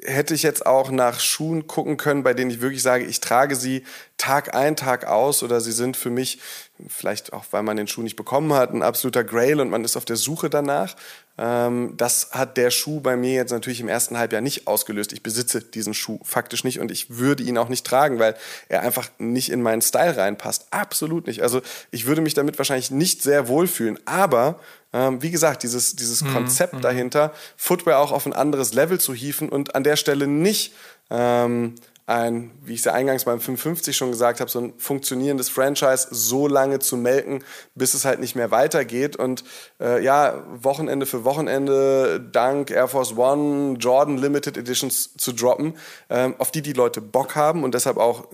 hätte ich jetzt auch nach Schuhen gucken können, bei denen ich wirklich sage, ich trage sie Tag ein, Tag aus oder sie sind für mich, vielleicht auch weil man den Schuh nicht bekommen hat, ein absoluter Grail und man ist auf der Suche danach. Ähm, das hat der Schuh bei mir jetzt natürlich im ersten Halbjahr nicht ausgelöst. Ich besitze diesen Schuh faktisch nicht und ich würde ihn auch nicht tragen, weil er einfach nicht in meinen Style reinpasst. Absolut nicht. Also ich würde mich damit wahrscheinlich nicht sehr wohlfühlen. Aber ähm, wie gesagt, dieses, dieses mhm. Konzept mhm. dahinter, Footwear auch auf ein anderes Level zu hieven und an der Stelle nicht ähm, ein, wie ich es ja eingangs beim 55 schon gesagt habe, so ein funktionierendes Franchise so lange zu melken, bis es halt nicht mehr weitergeht. Und äh, ja, Wochenende für Wochenende dank Air Force One, Jordan Limited Editions zu droppen, ähm, auf die die Leute Bock haben und deshalb auch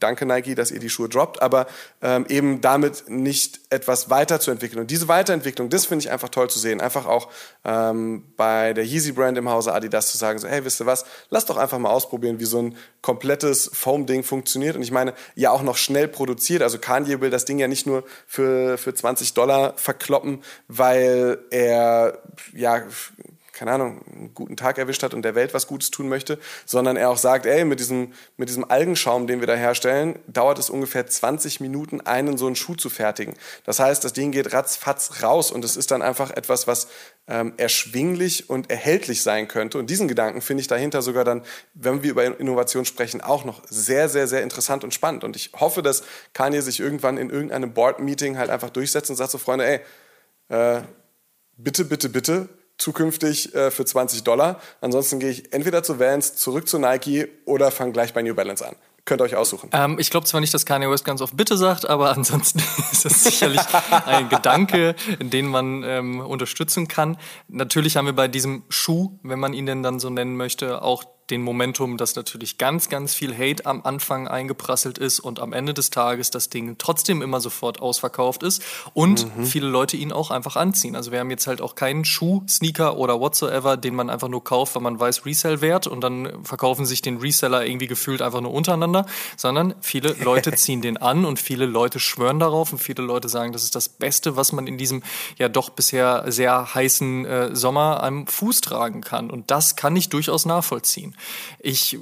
danke Nike, dass ihr die Schuhe droppt, aber ähm, eben damit nicht etwas weiterzuentwickeln. Und diese Weiterentwicklung, das finde ich einfach toll zu sehen. Einfach auch ähm, bei der Yeezy Brand im Hause Adidas zu sagen, so, hey, wisst ihr was, lass doch einfach mal ausprobieren, wie so ein komplettes Foam-Ding funktioniert. Und ich meine, ja auch noch schnell produziert. Also Kanye will das Ding ja nicht nur für, für 20 Dollar verkloppen, weil er ja keine Ahnung, einen guten Tag erwischt hat und der Welt was Gutes tun möchte, sondern er auch sagt, ey, mit diesem, mit diesem Algenschaum, den wir da herstellen, dauert es ungefähr 20 Minuten, einen so einen Schuh zu fertigen. Das heißt, das Ding geht ratzfatz raus und es ist dann einfach etwas, was ähm, erschwinglich und erhältlich sein könnte. Und diesen Gedanken finde ich dahinter sogar dann, wenn wir über Innovation sprechen, auch noch sehr, sehr, sehr interessant und spannend. Und ich hoffe, dass Kanye sich irgendwann in irgendeinem Board-Meeting halt einfach durchsetzt und sagt so, Freunde, ey, äh, bitte, bitte, bitte, zukünftig äh, für 20 Dollar. Ansonsten gehe ich entweder zu Vans, zurück zu Nike oder fange gleich bei New Balance an. Könnt ihr euch aussuchen. Ähm, ich glaube zwar nicht, dass Kanye West ganz oft Bitte sagt, aber ansonsten ist das sicherlich ein Gedanke, den man ähm, unterstützen kann. Natürlich haben wir bei diesem Schuh, wenn man ihn denn dann so nennen möchte, auch den Momentum, dass natürlich ganz, ganz viel Hate am Anfang eingeprasselt ist und am Ende des Tages das Ding trotzdem immer sofort ausverkauft ist und mhm. viele Leute ihn auch einfach anziehen. Also wir haben jetzt halt auch keinen Schuh, Sneaker oder whatsoever, den man einfach nur kauft, weil man weiß Resell-Wert und dann verkaufen sich den Reseller irgendwie gefühlt einfach nur untereinander, sondern viele Leute ziehen den an und viele Leute schwören darauf und viele Leute sagen, das ist das Beste, was man in diesem ja doch bisher sehr heißen äh, Sommer am Fuß tragen kann. Und das kann ich durchaus nachvollziehen. Ich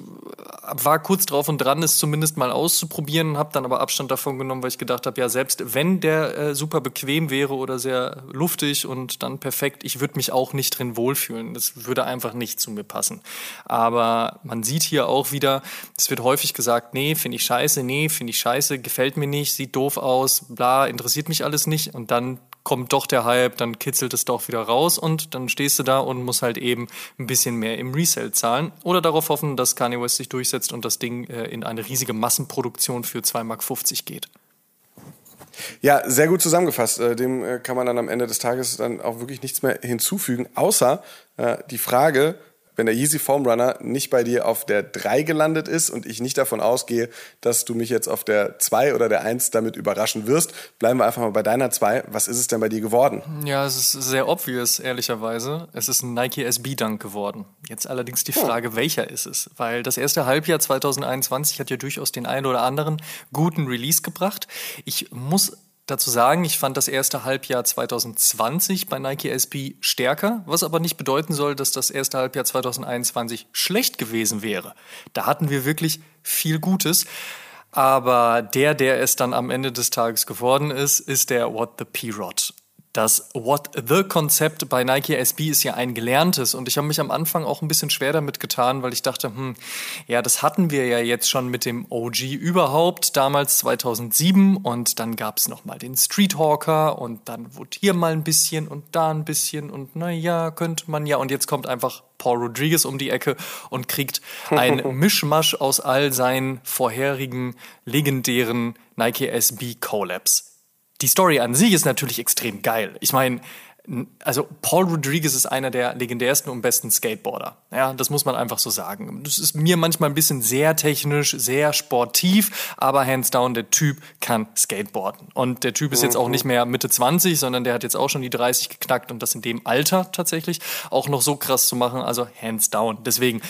war kurz drauf und dran, es zumindest mal auszuprobieren, habe dann aber Abstand davon genommen, weil ich gedacht habe, ja, selbst wenn der äh, super bequem wäre oder sehr luftig und dann perfekt, ich würde mich auch nicht drin wohlfühlen. Das würde einfach nicht zu mir passen. Aber man sieht hier auch wieder, es wird häufig gesagt, nee, finde ich scheiße, nee, finde ich scheiße, gefällt mir nicht, sieht doof aus, bla, interessiert mich alles nicht. Und dann kommt doch der Hype, dann kitzelt es doch wieder raus und dann stehst du da und musst halt eben ein bisschen mehr im Resell zahlen oder darauf hoffen, dass Kanye West sich durchsetzt und das Ding äh, in eine riesige Massenproduktion für 2,50 Mark geht. Ja, sehr gut zusammengefasst. Äh, dem äh, kann man dann am Ende des Tages dann auch wirklich nichts mehr hinzufügen, außer die Frage, wenn der Yeezy Foam Runner nicht bei dir auf der 3 gelandet ist und ich nicht davon ausgehe, dass du mich jetzt auf der 2 oder der 1 damit überraschen wirst, bleiben wir einfach mal bei deiner 2. Was ist es denn bei dir geworden? Ja, es ist sehr obvious, ehrlicherweise. Es ist ein Nike SB Dunk geworden. Jetzt allerdings die Frage, oh. welcher ist es? Weil das erste Halbjahr 2021 hat ja durchaus den einen oder anderen guten Release gebracht. Ich muss dazu sagen, ich fand das erste Halbjahr 2020 bei Nike SB stärker, was aber nicht bedeuten soll, dass das erste Halbjahr 2021 schlecht gewesen wäre. Da hatten wir wirklich viel Gutes. Aber der, der es dann am Ende des Tages geworden ist, ist der What the P-Rod. Das What the Konzept bei Nike SB ist ja ein gelerntes. Und ich habe mich am Anfang auch ein bisschen schwer damit getan, weil ich dachte, hm, ja, das hatten wir ja jetzt schon mit dem OG überhaupt, damals 2007 und dann gab es nochmal den Streethawker und dann wurde hier mal ein bisschen und da ein bisschen. Und naja, könnte man ja. Und jetzt kommt einfach Paul Rodriguez um die Ecke und kriegt ein Mischmasch aus all seinen vorherigen legendären Nike SB Collabs die Story an sich ist natürlich extrem geil. Ich meine, also Paul Rodriguez ist einer der legendärsten und besten Skateboarder. Ja, das muss man einfach so sagen. Das ist mir manchmal ein bisschen sehr technisch, sehr sportiv, aber hands down, der Typ kann Skateboarden. Und der Typ ist jetzt auch nicht mehr Mitte 20, sondern der hat jetzt auch schon die 30 geknackt und das in dem Alter tatsächlich auch noch so krass zu machen, also hands down. Deswegen,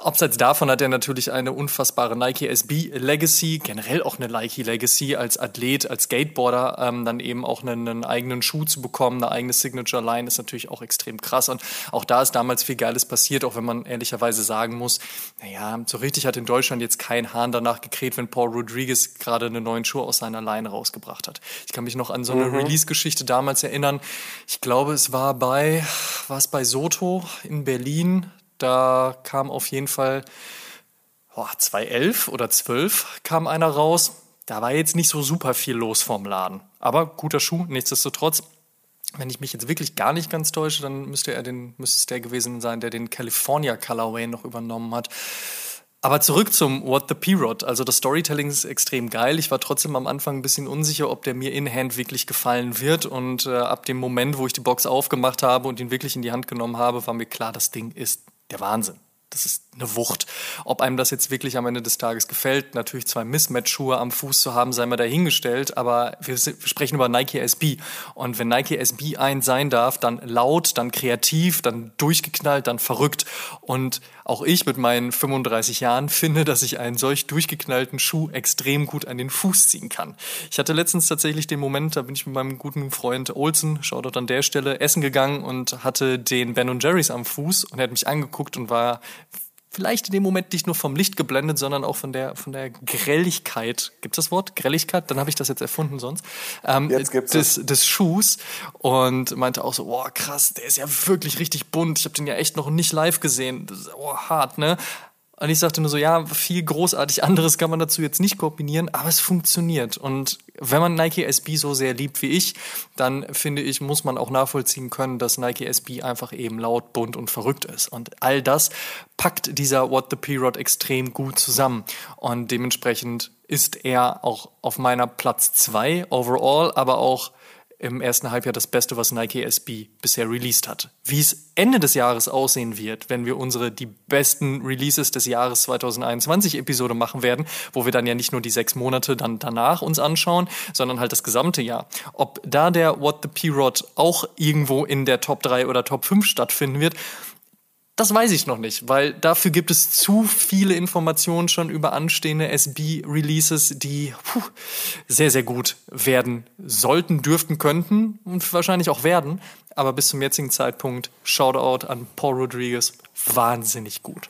Abseits davon hat er natürlich eine unfassbare Nike SB Legacy, generell auch eine Nike Legacy als Athlet, als Skateboarder, ähm, dann eben auch einen, einen, eigenen Schuh zu bekommen, eine eigene Signature Line ist natürlich auch extrem krass und auch da ist damals viel Geiles passiert, auch wenn man ehrlicherweise sagen muss, naja, so richtig hat in Deutschland jetzt kein Hahn danach gekräht, wenn Paul Rodriguez gerade einen neuen Schuh aus seiner Line rausgebracht hat. Ich kann mich noch an so eine mhm. Release-Geschichte damals erinnern. Ich glaube, es war bei, war es bei Soto in Berlin, da kam auf jeden Fall oh, 2011 oder 12 kam einer raus. Da war jetzt nicht so super viel los vorm Laden. Aber guter Schuh, nichtsdestotrotz. Wenn ich mich jetzt wirklich gar nicht ganz täusche, dann müsste er den, müsste es der gewesen sein, der den California Colorway noch übernommen hat. Aber zurück zum What the P-Rod. Also das Storytelling ist extrem geil. Ich war trotzdem am Anfang ein bisschen unsicher, ob der mir in Hand wirklich gefallen wird. Und äh, ab dem Moment, wo ich die Box aufgemacht habe und ihn wirklich in die Hand genommen habe, war mir klar, das Ding ist der Wahnsinn. Das ist eine Wucht. Ob einem das jetzt wirklich am Ende des Tages gefällt, natürlich zwei Mismatch-Schuhe am Fuß zu haben, sei mal dahingestellt, aber wir, sprechen über Nike SB. Und wenn Nike SB ein sein darf, dann laut, dann kreativ, dann durchgeknallt, dann verrückt. Und auch ich mit meinen 35 Jahren finde, dass ich einen solch durchgeknallten Schuh extrem gut an den Fuß ziehen kann. Ich hatte letztens tatsächlich den Moment, da bin ich mit meinem guten Freund Olsen, schau dort an der Stelle, essen gegangen und hatte den Ben Jerry's am Fuß und er hat mich angeguckt und war vielleicht in dem Moment nicht nur vom Licht geblendet, sondern auch von der, von der Grelligkeit. Gibt es das Wort? Grelligkeit? Dann habe ich das jetzt erfunden sonst. Ähm, jetzt gibt's des, des Schuhs. Und meinte auch so, boah, krass, der ist ja wirklich richtig bunt. Ich habe den ja echt noch nicht live gesehen. Das ist oh, hart, ne? Und ich sagte nur so, ja, viel großartig anderes kann man dazu jetzt nicht kombinieren, aber es funktioniert. Und wenn man Nike SB so sehr liebt wie ich, dann finde ich, muss man auch nachvollziehen können, dass Nike SB einfach eben laut, bunt und verrückt ist. Und all das packt dieser What the P-Rod extrem gut zusammen. Und dementsprechend ist er auch auf meiner Platz zwei overall, aber auch im ersten Halbjahr das Beste, was Nike SB bisher released hat. Wie es Ende des Jahres aussehen wird, wenn wir unsere die besten Releases des Jahres 2021 Episode machen werden, wo wir dann ja nicht nur die sechs Monate dann danach uns anschauen, sondern halt das gesamte Jahr. Ob da der What the P-Rod auch irgendwo in der Top 3 oder Top 5 stattfinden wird, das weiß ich noch nicht, weil dafür gibt es zu viele Informationen schon über anstehende SB-Releases, die puh, sehr, sehr gut werden sollten, dürften, könnten und wahrscheinlich auch werden. Aber bis zum jetzigen Zeitpunkt, Shoutout an Paul Rodriguez, wahnsinnig gut.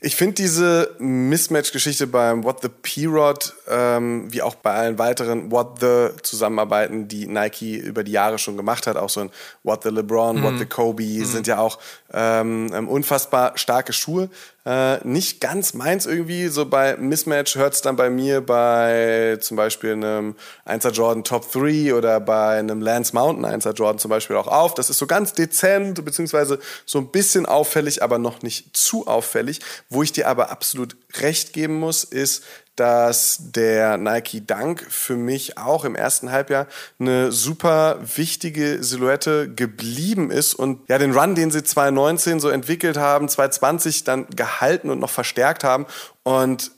Ich finde diese Mismatch-Geschichte beim What the P-Rod, ähm, wie auch bei allen weiteren What the Zusammenarbeiten, die Nike über die Jahre schon gemacht hat, auch so ein What the LeBron, mhm. What the Kobe, mhm. sind ja auch ähm, ähm unfassbar starke Schuhe. Äh, nicht ganz meins irgendwie. So bei Mismatch hört es dann bei mir bei zum Beispiel einem 1er Jordan Top 3 oder bei einem Lance Mountain 1er Jordan zum Beispiel auch auf. Das ist so ganz dezent, beziehungsweise so ein bisschen auffällig, aber noch nicht zu auffällig. Wo ich dir aber absolut recht geben muss, ist, dass der Nike Dunk für mich auch im ersten Halbjahr eine super wichtige Silhouette geblieben ist und ja den Run, den sie 2019 so entwickelt haben, 2020 dann gehalten und noch verstärkt haben und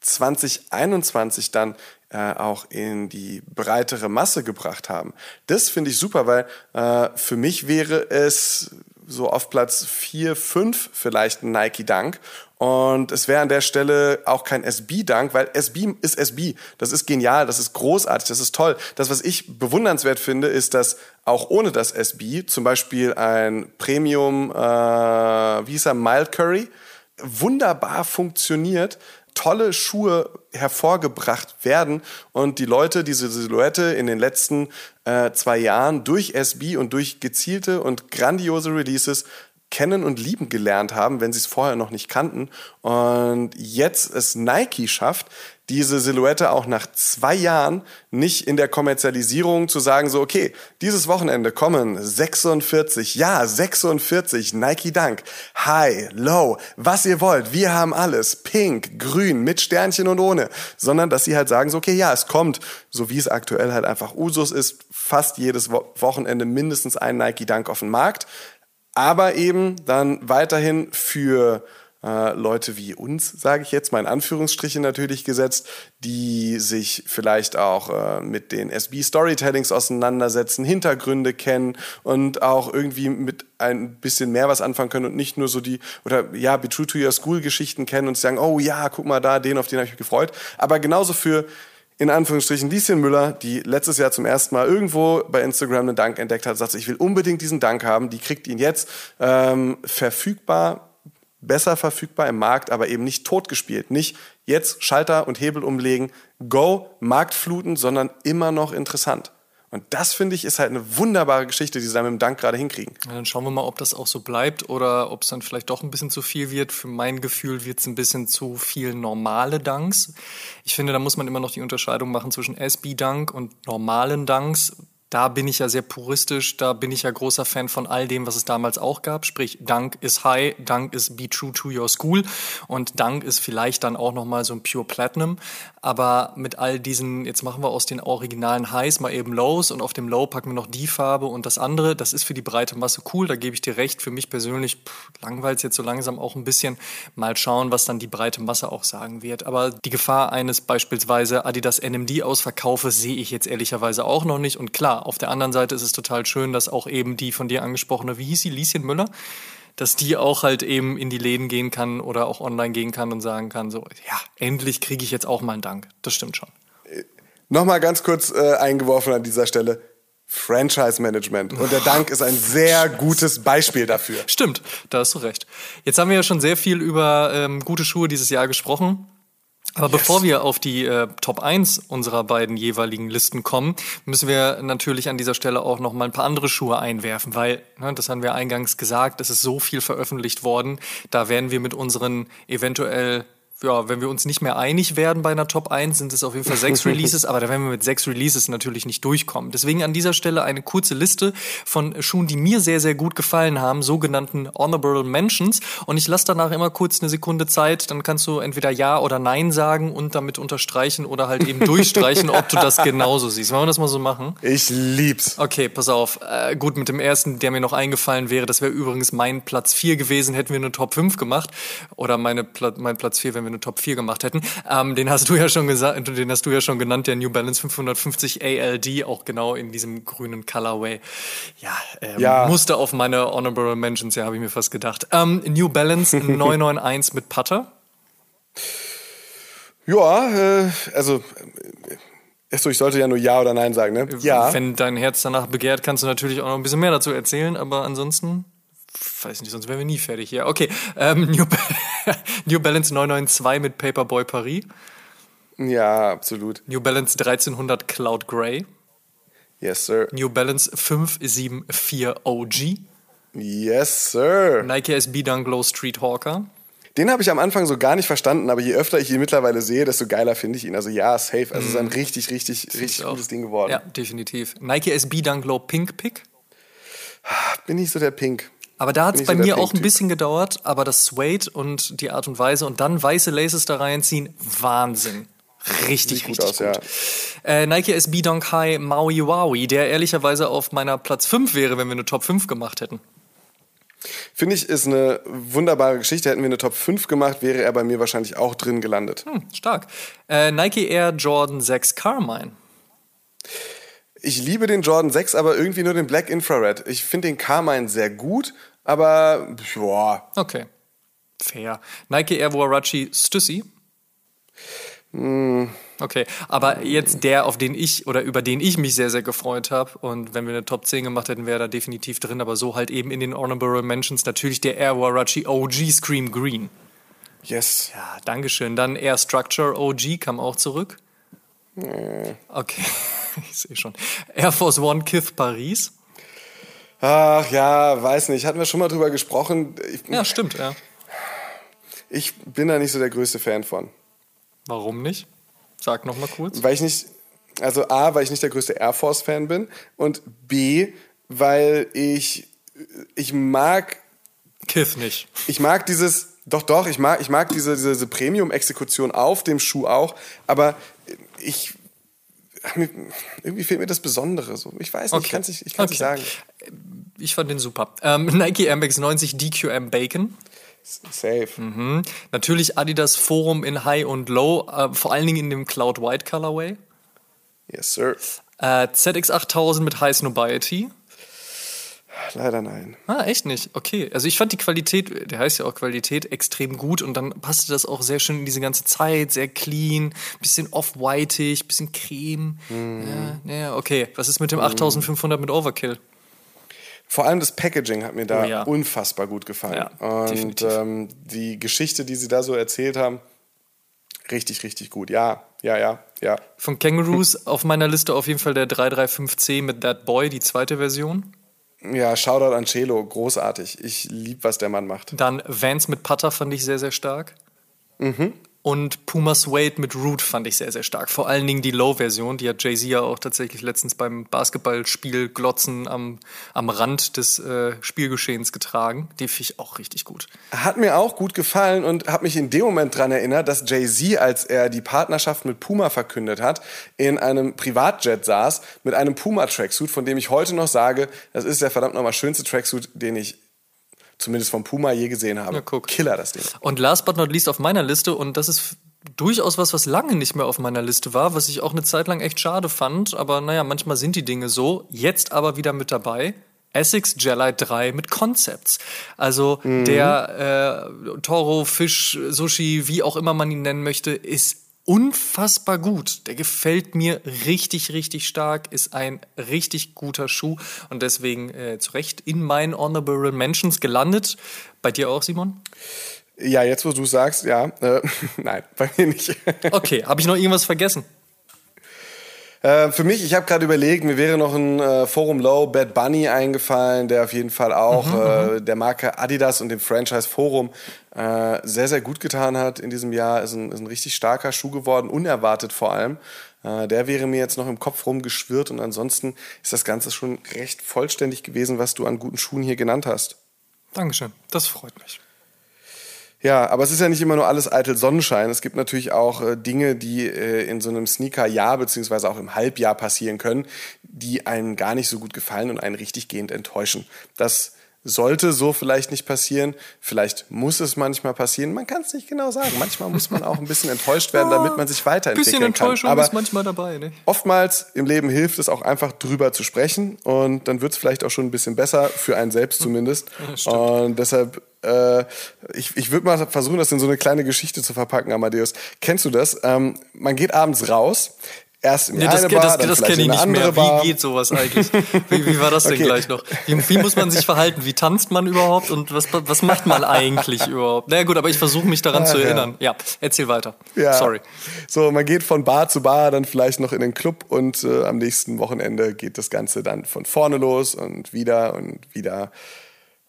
2021 dann äh, auch in die breitere Masse gebracht haben. Das finde ich super, weil äh, für mich wäre es so auf Platz 4, 5 vielleicht ein Nike Dunk. Und es wäre an der Stelle auch kein SB-Dank, weil SB ist SB. Das ist genial, das ist großartig, das ist toll. Das, was ich bewundernswert finde, ist, dass auch ohne das SB zum Beispiel ein Premium, äh, wie hieß er, Mild Curry, wunderbar funktioniert tolle Schuhe hervorgebracht werden und die Leute diese Silhouette in den letzten äh, zwei Jahren durch SB und durch gezielte und grandiose Releases kennen und lieben gelernt haben, wenn sie es vorher noch nicht kannten. Und jetzt es Nike schafft, diese Silhouette auch nach zwei Jahren nicht in der Kommerzialisierung zu sagen, so, okay, dieses Wochenende kommen 46, ja, 46, Nike Dunk, High, Low, was ihr wollt, wir haben alles, pink, grün, mit Sternchen und ohne, sondern dass sie halt sagen, so, okay, ja, es kommt, so wie es aktuell halt einfach Usus ist, fast jedes Wochenende mindestens ein Nike Dunk auf den Markt, aber eben dann weiterhin für äh, Leute wie uns, sage ich jetzt mal in Anführungsstriche natürlich gesetzt, die sich vielleicht auch äh, mit den SB Storytellings auseinandersetzen, Hintergründe kennen und auch irgendwie mit ein bisschen mehr was anfangen können und nicht nur so die oder ja, Be True to Your School Geschichten kennen und sagen, oh ja, guck mal da, den auf den habe ich mich gefreut, aber genauso für in Anführungsstrichen Lieschen Müller, die letztes Jahr zum ersten Mal irgendwo bei Instagram einen Dank entdeckt hat, sagt, ich will unbedingt diesen Dank haben, die kriegt ihn jetzt ähm, verfügbar besser verfügbar im Markt, aber eben nicht totgespielt. Nicht jetzt Schalter und Hebel umlegen, go, Markt fluten, sondern immer noch interessant. Und das finde ich ist halt eine wunderbare Geschichte, die sie da mit dem Dank gerade hinkriegen. Ja, dann schauen wir mal, ob das auch so bleibt oder ob es dann vielleicht doch ein bisschen zu viel wird. Für mein Gefühl wird es ein bisschen zu viel normale Danks. Ich finde, da muss man immer noch die Unterscheidung machen zwischen SB-Dank und normalen Danks da bin ich ja sehr puristisch, da bin ich ja großer Fan von all dem, was es damals auch gab. Sprich, Dank ist High, Dank ist Be True to Your School und Dank ist vielleicht dann auch nochmal so ein Pure Platinum. Aber mit all diesen, jetzt machen wir aus den originalen Highs mal eben Lows und auf dem Low packen wir noch die Farbe und das andere. Das ist für die breite Masse cool, da gebe ich dir recht. Für mich persönlich langweilt es jetzt so langsam auch ein bisschen. Mal schauen, was dann die breite Masse auch sagen wird. Aber die Gefahr eines beispielsweise Adidas NMD Ausverkaufes sehe ich jetzt ehrlicherweise auch noch nicht. Und klar, auf der anderen Seite ist es total schön, dass auch eben die von dir angesprochene, wie hieß sie, Lieschen Müller? dass die auch halt eben in die Läden gehen kann oder auch online gehen kann und sagen kann, so, ja, endlich kriege ich jetzt auch mal einen Dank. Das stimmt schon. Nochmal ganz kurz äh, eingeworfen an dieser Stelle. Franchise Management. Und der Dank ist ein sehr gutes Beispiel dafür. Stimmt, da hast du recht. Jetzt haben wir ja schon sehr viel über ähm, gute Schuhe dieses Jahr gesprochen. Aber yes. bevor wir auf die äh, Top 1 unserer beiden jeweiligen Listen kommen, müssen wir natürlich an dieser Stelle auch noch mal ein paar andere Schuhe einwerfen, weil, ne, das haben wir eingangs gesagt, es ist so viel veröffentlicht worden, da werden wir mit unseren eventuell ja, wenn wir uns nicht mehr einig werden bei einer Top 1, sind es auf jeden Fall sechs Releases, aber da werden wir mit sechs Releases natürlich nicht durchkommen. Deswegen an dieser Stelle eine kurze Liste von Schuhen, die mir sehr, sehr gut gefallen haben, sogenannten Honorable Mentions. Und ich lasse danach immer kurz eine Sekunde Zeit, dann kannst du entweder Ja oder Nein sagen und damit unterstreichen oder halt eben durchstreichen, ob du das genauso siehst. Wollen wir das mal so machen? Ich lieb's. Okay, pass auf. Äh, gut, mit dem ersten, der mir noch eingefallen wäre, das wäre übrigens mein Platz 4 gewesen, hätten wir eine Top 5 gemacht. Oder meine, mein Platz 4, wenn wir eine Top 4 gemacht hätten. Ähm, den hast du ja schon gesagt, den hast du ja schon genannt, der New Balance 550 ALD, auch genau in diesem grünen Colorway. Ja, ähm, ja. musste auf meine Honorable Mentions, ja, habe ich mir fast gedacht. Ähm, New Balance 991 mit Putter. Ja, äh, also Achso, ich sollte ja nur Ja oder Nein sagen, ne? Ja. Wenn dein Herz danach begehrt, kannst du natürlich auch noch ein bisschen mehr dazu erzählen, aber ansonsten weiß nicht, sonst wären wir nie fertig hier. Okay, ähm, New, New Balance 992 mit Paperboy Paris. Ja, absolut. New Balance 1300 Cloud Grey. Yes, sir. New Balance 574 OG. Yes, sir. Nike SB Dunk Low Street Hawker. Den habe ich am Anfang so gar nicht verstanden, aber je öfter ich ihn mittlerweile sehe, desto geiler finde ich ihn. Also ja, safe. Also mm. ist ein mhm. richtig, richtig, richtig gutes Ding geworden. Ja, definitiv. Nike SB Dunk Low Pink Pick. Bin ich so der Pink. Aber da hat es bei so mir auch ein bisschen gedauert, aber das Suede und die Art und Weise und dann weiße Laces da reinziehen, Wahnsinn. Richtig, Sieht richtig gut. Aus, gut. Ja. Äh, Nike SB Dunk High Maui Wowie, der ehrlicherweise auf meiner Platz 5 wäre, wenn wir eine Top 5 gemacht hätten. Finde ich, ist eine wunderbare Geschichte. Hätten wir eine Top 5 gemacht, wäre er bei mir wahrscheinlich auch drin gelandet. Hm, stark. Äh, Nike Air Jordan 6 Carmine. Ich liebe den Jordan 6, aber irgendwie nur den Black Infrared. Ich finde den Carmine sehr gut, aber boah. Okay. Fair. Nike Air Warachi Stussy. Mm. Okay, aber jetzt der, auf den ich oder über den ich mich sehr, sehr gefreut habe und wenn wir eine Top 10 gemacht hätten, wäre da definitiv drin, aber so halt eben in den Honorable Mentions natürlich der Air Warachi OG Scream Green. Yes. Ja, Dankeschön. Dann Air Structure OG kam auch zurück. Okay, ich sehe schon. Air Force One Kith Paris. Ach ja, weiß nicht. Hatten wir schon mal drüber gesprochen. Ich, Ja, stimmt, ja. ich bin da nicht so der größte Fan von. Warum nicht? Sag noch mal kurz. Weil ich nicht, also A, weil ich nicht der größte Air Force-Fan bin und B, weil ich, ich mag, Kith nicht. ich mag dieses, doch, doch, ich mag, ich mag diese, diese, diese Premium-Exekution auf dem Schuh auch, aber ich, irgendwie fehlt mir das Besondere. So. Ich weiß nicht, ich Okay. kann es nicht, ich kann's nicht Okay. sagen. Ich fand den super. Ähm, Nike Air Max 90 DQM Bacon. Safe. Mhm. Natürlich Adidas Forum in High und Low, äh, vor allen Dingen in dem Cloud White Colorway. Yes, sir. Äh, ZX8000 mit High Snobiety. Leider nein. Ah, echt nicht. Okay. Also ich fand die Qualität, der heißt ja auch Qualität, extrem gut und dann passte das auch sehr schön in diese ganze Zeit, sehr clean, bisschen off-whiteig, bisschen Creme. Mhm. Ja, ja, okay. Was ist mit dem 8500 mit Overkill? Vor allem das Packaging hat mir da Oh ja. unfassbar gut gefallen. Ja, und definitiv. ähm, die Geschichte, die sie da so erzählt haben, richtig, richtig gut. Ja, ja, ja, ja. Von Kangaroos auf meiner Liste auf jeden Fall der 335C mit That Boy, die zweite Version. Ja, Shoutout an Celo, großartig. Ich lieb, was der Mann macht. Dann Vans mit Putter fand ich sehr, sehr stark. Mhm. Und Puma Suede mit Root fand ich sehr, sehr stark. Vor allen Dingen die Low-Version, die hat Jay-Z ja auch tatsächlich letztens beim Basketballspiel Glotzen am, am Rand des äh, Spielgeschehens getragen. Die finde ich auch richtig gut. Hat mir auch gut gefallen und hat mich in dem Moment dran erinnert, dass Jay-Z, als er die Partnerschaft mit Puma verkündet hat, in einem Privatjet saß mit einem Puma-Tracksuit, von dem ich heute noch sage, das ist der verdammt nochmal schönste Tracksuit, den ich zumindest von Puma je gesehen habe. Ja, guck. Killer, das Ding. Und last but not least auf meiner Liste, und das ist durchaus was, was lange nicht mehr auf meiner Liste war, was ich auch eine Zeit lang echt schade fand, aber naja, manchmal sind die Dinge so. Jetzt aber wieder mit dabei. Essex Gelite 3 mit Concepts. Also der äh, Toro, Fisch, Sushi, wie auch immer man ihn nennen möchte, ist unfassbar gut. Der gefällt mir richtig, richtig stark, ist ein richtig guter Schuh und deswegen äh, zu Recht in meinen Honorable Mentions gelandet. Bei dir auch, Simon? Ja, jetzt wo du sagst, ja. Äh, nein, bei mir nicht. Okay, habe ich noch irgendwas vergessen? Äh, für mich, ich habe gerade überlegt, mir wäre noch ein äh, Forum Low Bad Bunny eingefallen, der auf jeden Fall auch äh, der Marke Adidas und dem Franchise Forum äh, sehr, sehr gut getan hat in diesem Jahr. Ist ein, ist ein richtig starker Schuh geworden, unerwartet vor allem. Äh, der wäre mir jetzt noch im Kopf rumgeschwirrt und ansonsten ist das Ganze schon recht vollständig gewesen, was du an guten Schuhen hier genannt hast. Dankeschön, das freut mich. Ja, aber es ist ja nicht immer nur alles eitel Sonnenschein. Es gibt natürlich auch äh, Dinge, die äh, in so einem Sneaker-Jahr beziehungsweise auch im Halbjahr passieren können, die einem gar nicht so gut gefallen und einen richtig gehend enttäuschen. Das sollte so vielleicht nicht passieren. Vielleicht muss es manchmal passieren. Man kann es nicht genau sagen. Manchmal muss man auch ein bisschen enttäuscht werden, damit man sich weiterentwickeln Bisschen Enttäuschung kann. Aber ist manchmal dabei, ne? oftmals im Leben hilft es auch einfach drüber zu sprechen und dann wird es vielleicht auch schon ein bisschen besser, für einen selbst zumindest. und deshalb, äh, ich, ich würde mal versuchen, das in so eine kleine Geschichte zu verpacken, Amadeus. Kennst du das? Ähm, man geht abends raus, erst in Nee, das, eine ke- Bar, das, das kenne ich nicht mehr. Bar. Wie geht sowas eigentlich? Wie, wie war das denn Okay. gleich noch? Wie, wie muss man sich verhalten? Wie tanzt man überhaupt? Und was, was macht man eigentlich überhaupt? Na naja, gut, aber ich versuche mich daran Ach, zu ja. erinnern. Ja. erzähl weiter. Ja. Sorry. So, man geht von Bar zu Bar, dann vielleicht noch in den Club und äh, am nächsten Wochenende geht das Ganze dann von vorne los und wieder und wieder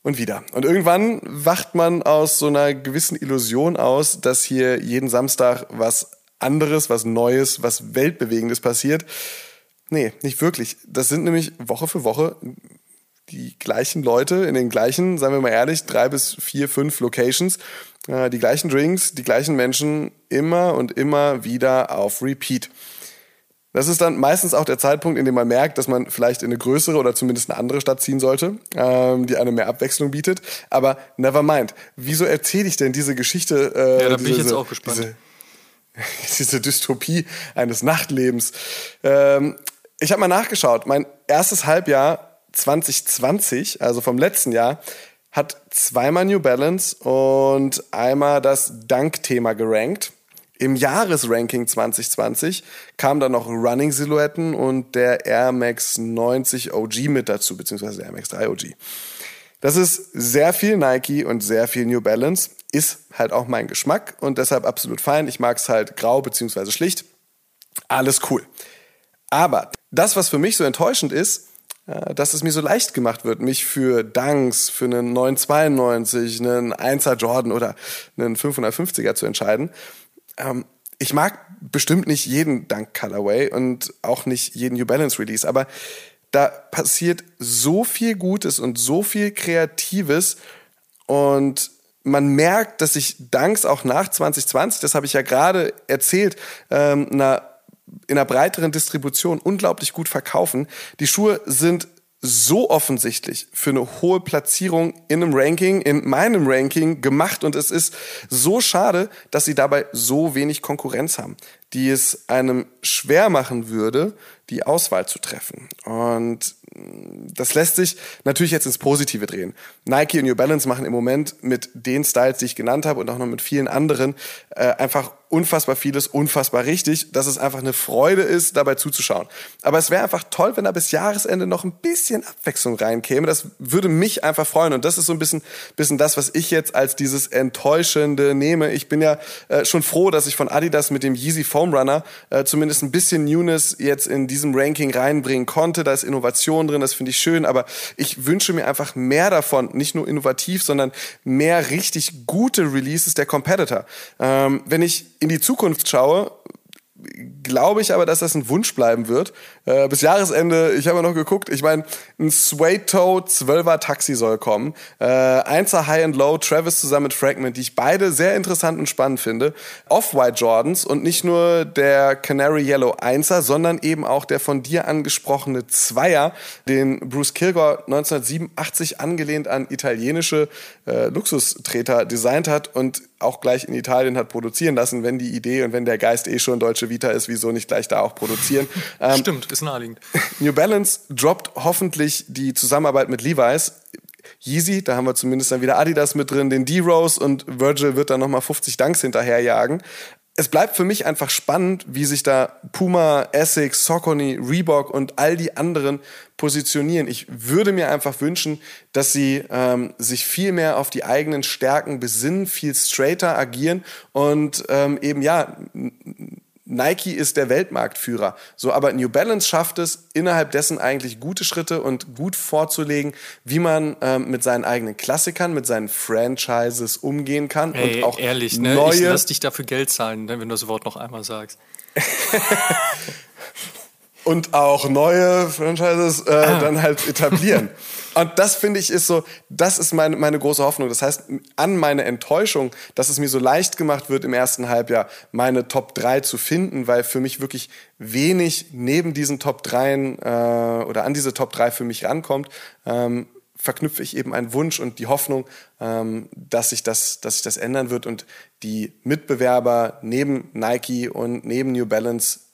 und wieder. Und irgendwann wacht man aus so einer gewissen Illusion aus, dass hier jeden Samstag was anderes, was Neues, was Weltbewegendes passiert. Nee, nicht wirklich. Das sind nämlich Woche für Woche die gleichen Leute in den gleichen, sagen wir mal ehrlich, drei bis vier, fünf Locations, äh, die gleichen Drinks, die gleichen Menschen immer und immer wieder auf Repeat. Das ist dann meistens auch der Zeitpunkt, in dem man merkt, dass man vielleicht in eine größere oder zumindest eine andere Stadt ziehen sollte, ähm, die eine mehr Abwechslung bietet. Aber never mind. Wieso erzähle ich denn diese Geschichte? Äh, Ja, da bin ich diese, jetzt auch gespannt. Diese, diese Dystopie eines Nachtlebens. Ähm, ich habe mal nachgeschaut. Mein erstes Halbjahr 2020, also vom letzten Jahr, hat zweimal New Balance und einmal das Dunk-Thema gerankt. Im Jahresranking 2020 kamen dann noch Running-Silhouetten und der Air Max 90 OG mit dazu, beziehungsweise der Air Max 3 OG. Das ist sehr viel Nike und sehr viel New Balance. Ist halt auch mein Geschmack und deshalb absolut fein. Ich mag es halt grau beziehungsweise schlicht. Alles cool. Aber das, was für mich so enttäuschend ist, äh, dass es mir so leicht gemacht wird, mich für Dunks, für einen 992, einen 1er Jordan oder einen 550er zu entscheiden. Ähm, ich mag bestimmt nicht jeden Dunk Colorway und auch nicht jeden New Balance Release, aber da passiert so viel Gutes und so viel Kreatives und man merkt, dass sich Dunks auch nach 2020, das habe ich ja gerade erzählt, ähm, einer in einer breiteren Distribution unglaublich gut verkaufen. Die Schuhe sind so offensichtlich für eine hohe Platzierung in einem Ranking, in meinem Ranking gemacht und es ist so schade, dass sie dabei so wenig Konkurrenz haben, die es einem schwer machen würde, die Auswahl zu treffen. Und das lässt sich natürlich jetzt ins Positive drehen. Nike und New Balance machen im Moment mit den Styles, die ich genannt habe und auch noch mit vielen anderen, äh, einfach unfassbar vieles, unfassbar richtig, dass es einfach eine Freude ist, dabei zuzuschauen. Aber es wäre einfach toll, wenn da bis Jahresende noch ein bisschen Abwechslung reinkäme. Das würde mich einfach freuen. Und das ist so ein bisschen, bisschen das, was ich jetzt als dieses Enttäuschende nehme. Ich bin ja äh, schon froh, dass ich von Adidas mit dem Yeezy Foam Runner äh, zumindest ein bisschen Newness jetzt in diesem Ranking reinbringen konnte. Da ist Innovation drin, das finde ich schön. Aber ich wünsche mir einfach mehr davon. Nicht nur innovativ, sondern mehr richtig gute Releases der Competitor. Ähm, wenn ich in die Zukunft schaue, glaube ich aber, dass das ein Wunsch bleiben wird. Äh, bis Jahresende, ich habe noch geguckt, ich meine, ein Toe 12er Taxi soll kommen. Äh, Einser High and Low, Travis zusammen mit Fragment, die ich beide sehr interessant und spannend finde. Off-White Jordans und nicht nur der Canary Yellow Einser, sondern eben auch der von dir angesprochene Zweier, den Bruce Kilgore 1987 angelehnt an italienische äh, Luxustreter designt hat und auch gleich in Italien hat produzieren lassen, wenn die Idee und wenn der Geist eh schon deutsche Vita ist, wieso nicht gleich da auch produzieren. Ähm, Stimmt, ist naheliegend. New Balance droppt hoffentlich die Zusammenarbeit mit Levi's. Yeezy, da haben wir zumindest dann wieder Adidas mit drin, den D-Rose und Virgil wird dann nochmal 50 Dunks hinterherjagen es bleibt für mich einfach spannend, wie sich da Puma, Essex, Saucony, Reebok und all die anderen positionieren. Ich würde mir einfach wünschen, dass sie ähm, sich viel mehr auf die eigenen Stärken besinnen, viel straighter agieren und ähm, eben ja Nike ist der Weltmarktführer. So, aber New Balance schafft es, innerhalb dessen eigentlich gute Schritte und gut vorzulegen, wie man ähm, mit seinen eigenen Klassikern, mit seinen Franchises umgehen kann. Ey, und auch ehrlich, ne? neue Ich lass dich dafür Geld zahlen, ne, wenn du das Wort noch einmal sagst. und auch neue Franchises äh, ah. dann halt etablieren. Und das finde ich ist so, das ist meine, meine große Hoffnung. Das heißt, an meine Enttäuschung, dass es mir so leicht gemacht wird, im ersten Halbjahr meine Top 3 zu finden, weil für mich wirklich wenig neben diesen Top 3 äh, oder an diese Top 3 für mich rankommt, ähm, verknüpfe ich eben einen Wunsch und die Hoffnung, ähm, dass sich das, dass sich das ändern wird und die Mitbewerber neben Nike und neben New Balance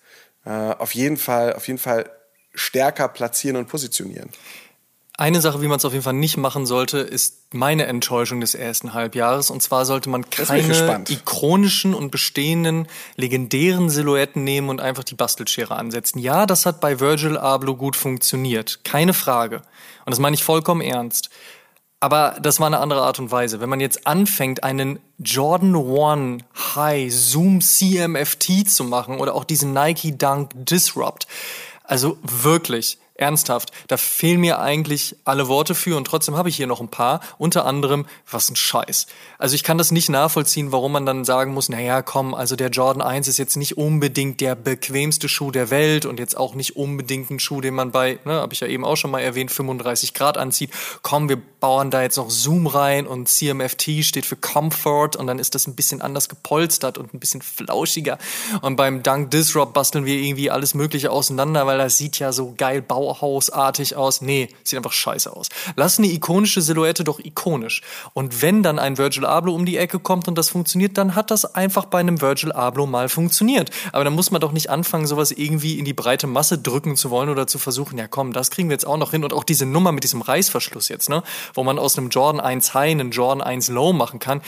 auf jeden Fall, auf jeden Fall stärker platzieren und positionieren. Eine Sache, wie man es auf jeden Fall nicht machen sollte, ist meine Enttäuschung des ersten Halbjahres. Und zwar sollte man keine ikonischen und bestehenden legendären Silhouetten nehmen und einfach die Bastelschere ansetzen. Ja, das hat bei Virgil Abloh gut funktioniert. Keine Frage. Und das meine ich vollkommen ernst. Aber das war eine andere Art und Weise. Wenn man jetzt anfängt, einen Jordan One High Zoom CMFT zu machen oder auch diesen Nike Dunk Disrupt, also wirklich, ernsthaft, da fehlen mir eigentlich alle Worte für und trotzdem habe ich hier noch ein paar. Unter anderem, was ein Scheiß. Also ich kann das nicht nachvollziehen, warum man dann sagen muss, naja, komm, also der Jordan 1 ist jetzt nicht unbedingt der bequemste Schuh der Welt und jetzt auch nicht unbedingt ein Schuh, den man bei, ne, habe ich ja eben auch schon mal erwähnt, 35 Grad anzieht. Komm, wir bauen da jetzt noch Zoom rein und CMFT steht für Comfort und dann ist das ein bisschen anders gepolstert und ein bisschen flauschiger. Und beim Dunk Disrupt basteln wir irgendwie alles Mögliche auseinander, weil das sieht ja so geil bau Bauhausartig aus. Nee, sieht einfach scheiße aus. Lass eine ikonische Silhouette doch ikonisch. Und wenn dann ein Virgil Abloh um die Ecke kommt und das funktioniert, dann hat das einfach bei einem Virgil Abloh mal funktioniert. Aber dann muss man doch nicht anfangen, sowas irgendwie in die breite Masse drücken zu wollen oder zu versuchen, ja komm, das kriegen wir jetzt auch noch hin. Und auch diese Nummer mit diesem Reißverschluss jetzt, ne, wo man aus einem Jordan 1 High einen Jordan 1 Low machen kann.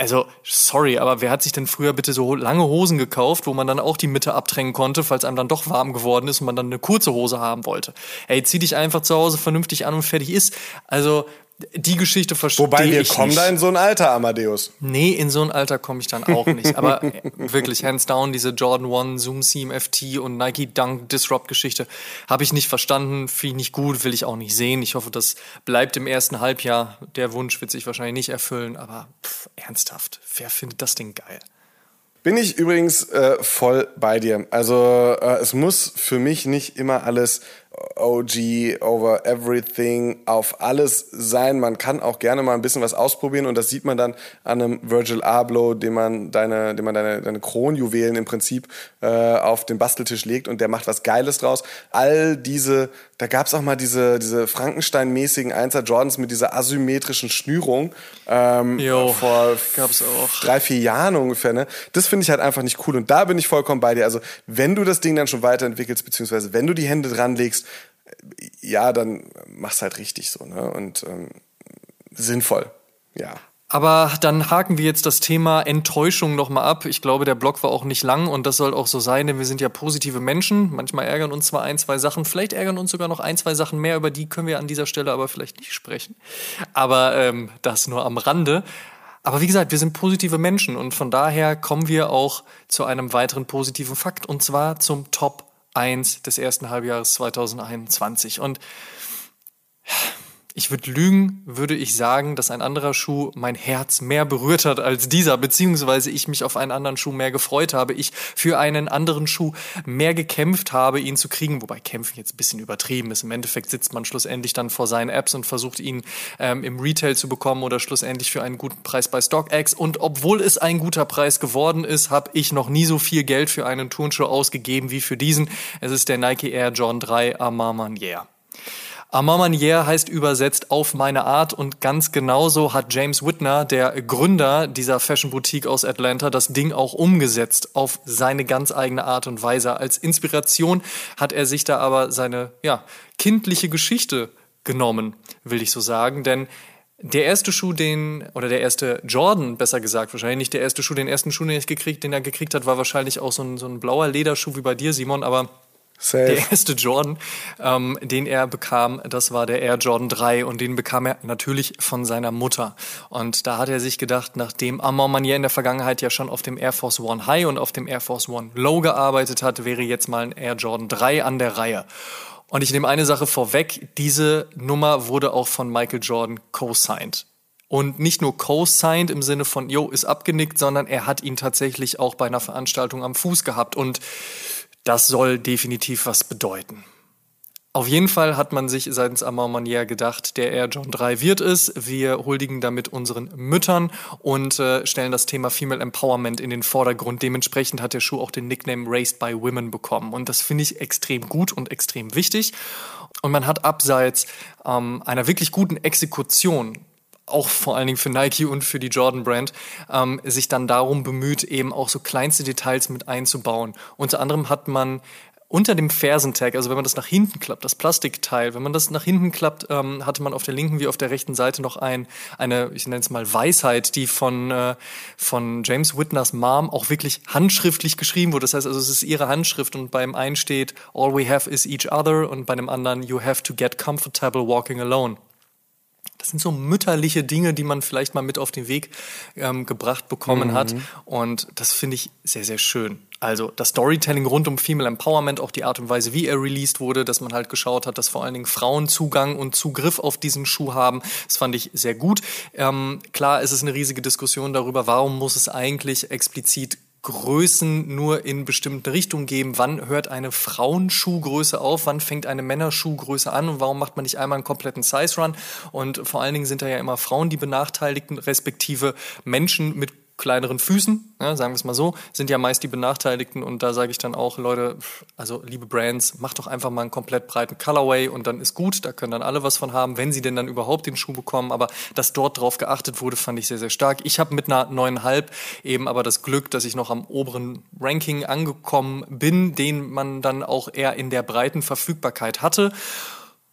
Also, sorry, aber wer hat sich denn früher bitte so lange Hosen gekauft, wo man dann auch die Mitte abdrängen konnte, falls einem dann doch warm geworden ist und man dann eine kurze Hose haben wollte? Ey, zieh dich einfach zu Hause vernünftig an und fertig ist. Also, die Geschichte verstehe ich Wobei wir kommen da in so ein Alter, Amadeus. Nee, in so ein Alter komme ich dann auch nicht. Aber wirklich, hands down, diese Jordan 1, Zoom Seam FT und Nike Dunk Disrupt Geschichte habe ich nicht verstanden, finde ich nicht gut, will ich auch nicht sehen. Ich hoffe, das bleibt im ersten Halbjahr. Der Wunsch wird sich wahrscheinlich nicht erfüllen, aber pff, ernsthaft, wer findet das Ding geil? Bin ich übrigens äh, voll bei dir. Also äh, es muss für mich nicht immer alles OG over everything auf alles sein. Man kann auch gerne mal ein bisschen was ausprobieren und das sieht man dann an einem Virgil Abloh, dem man deine, dem man deine, deine Kronjuwelen im Prinzip äh, auf den Basteltisch legt und der macht was Geiles draus. All diese, da gab's auch mal diese, diese Frankenstein-mäßigen Einser Jordans mit dieser asymmetrischen Schnürung ähm, Jo, vor gab's auch. drei, vier Jahren ungefähr. Ne? Das finde ich halt einfach nicht cool und da bin ich vollkommen bei dir. Also wenn du das Ding dann schon weiterentwickelst, beziehungsweise wenn du die Hände dran legst, ja, dann mach's halt richtig so, ne? Und ähm, sinnvoll, ja. Aber dann haken wir jetzt das Thema Enttäuschung nochmal ab. Ich glaube, der Blog war auch nicht lang und das soll auch so sein, denn wir sind ja positive Menschen. Manchmal ärgern uns zwar ein, zwei Sachen, vielleicht ärgern uns sogar noch ein, zwei Sachen mehr, über die können wir an dieser Stelle aber vielleicht nicht sprechen. Aber ähm, das nur am Rande. Aber wie gesagt, wir sind positive Menschen und von daher kommen wir auch zu einem weiteren positiven Fakt und zwar zum Top 1 des ersten Halbjahres 2021. Und ich würde lügen, würde ich sagen, dass ein anderer Schuh mein Herz mehr berührt hat als dieser, beziehungsweise ich mich auf einen anderen Schuh mehr gefreut habe, ich für einen anderen Schuh mehr gekämpft habe, ihn zu kriegen, wobei kämpfen jetzt ein bisschen übertrieben ist. Im Endeffekt sitzt man schlussendlich dann vor seinen Apps und versucht ihn ähm, im Retail zu bekommen oder schlussendlich für einen guten Preis bei StockX. Und obwohl es ein guter Preis geworden ist, habe ich noch nie so viel Geld für einen Turnschuh ausgegeben wie für diesen. Es ist der Nike Air John 3 Amamanier. Amamanier heißt übersetzt auf meine Art und ganz genauso hat James Whitner, der Gründer dieser Fashion Boutique aus Atlanta, das Ding auch umgesetzt auf seine ganz eigene Art und Weise. Als Inspiration hat er sich da aber seine ja, kindliche Geschichte genommen, will ich so sagen, denn der erste Schuh, den, oder der erste Jordan, besser gesagt, wahrscheinlich nicht der erste Schuh, den ersten Schuh, den, ich gekriegt, den er gekriegt hat, war wahrscheinlich auch so ein, so ein blauer Lederschuh wie bei dir, Simon, aber Safe. der erste Jordan, ähm, den er bekam, das war der Air Jordan 3 und den bekam er natürlich von seiner Mutter. Und da hat er sich gedacht, nachdem Armand Manier in der Vergangenheit ja schon auf dem Air Force One High und auf dem Air Force One Low gearbeitet hat, wäre jetzt mal ein Air Jordan 3 an der Reihe. Und ich nehme eine Sache vorweg, diese Nummer wurde auch von Michael Jordan co-signed. Und nicht nur co-signed im Sinne von, jo, ist abgenickt, sondern er hat ihn tatsächlich auch bei einer Veranstaltung am Fuß gehabt. Und das soll definitiv was bedeuten. Auf jeden Fall hat man sich seitens Amand Manier gedacht, der Air John 3 wird es. Wir huldigen damit unseren Müttern und äh, stellen das Thema Female Empowerment in den Vordergrund. Dementsprechend hat der Schuh auch den Nickname Raised by Women bekommen. Und das finde ich extrem gut und extrem wichtig. Und man hat abseits ähm, einer wirklich guten Exekution auch vor allen Dingen für Nike und für die Jordan Brand, ähm, sich dann darum bemüht, eben auch so kleinste Details mit einzubauen. Unter anderem hat man unter dem Fersentag, also wenn man das nach hinten klappt, das Plastikteil, wenn man das nach hinten klappt, ähm, hatte man auf der linken wie auf der rechten Seite noch ein, eine, ich nenne es mal Weisheit, die von, äh, von James Whitners Mom auch wirklich handschriftlich geschrieben wurde. Das heißt also, es ist ihre Handschrift und beim einen steht, all we have is each other und bei dem anderen, you have to get comfortable walking alone. Das sind so mütterliche Dinge, die man vielleicht mal mit auf den Weg ähm, gebracht bekommen mhm. hat. Und das finde ich sehr, sehr schön. Also das Storytelling rund um Female Empowerment, auch die Art und Weise, wie er released wurde, dass man halt geschaut hat, dass vor allen Dingen Frauen Zugang und Zugriff auf diesen Schuh haben. Das fand ich sehr gut. Ähm, klar, es ist eine riesige Diskussion darüber, warum muss es eigentlich explizit Größen nur in bestimmten Richtungen geben. Wann hört eine Frauenschuhgröße auf? Wann fängt eine Männerschuhgröße an? Und warum macht man nicht einmal einen kompletten Size Run? Und vor allen Dingen sind da ja immer Frauen die Benachteiligten, respektive Menschen mit kleineren Füßen, ja, sagen wir es mal so, sind ja meist die Benachteiligten und da sage ich dann auch, Leute, also liebe Brands, macht doch einfach mal einen komplett breiten Colorway und dann ist gut, da können dann alle was von haben, wenn sie denn dann überhaupt den Schuh bekommen, aber dass dort drauf geachtet wurde, fand ich sehr, sehr stark. Ich habe mit einer neuneinhalb eben aber das Glück, dass ich noch am oberen Ranking angekommen bin, den man dann auch eher in der breiten Verfügbarkeit hatte.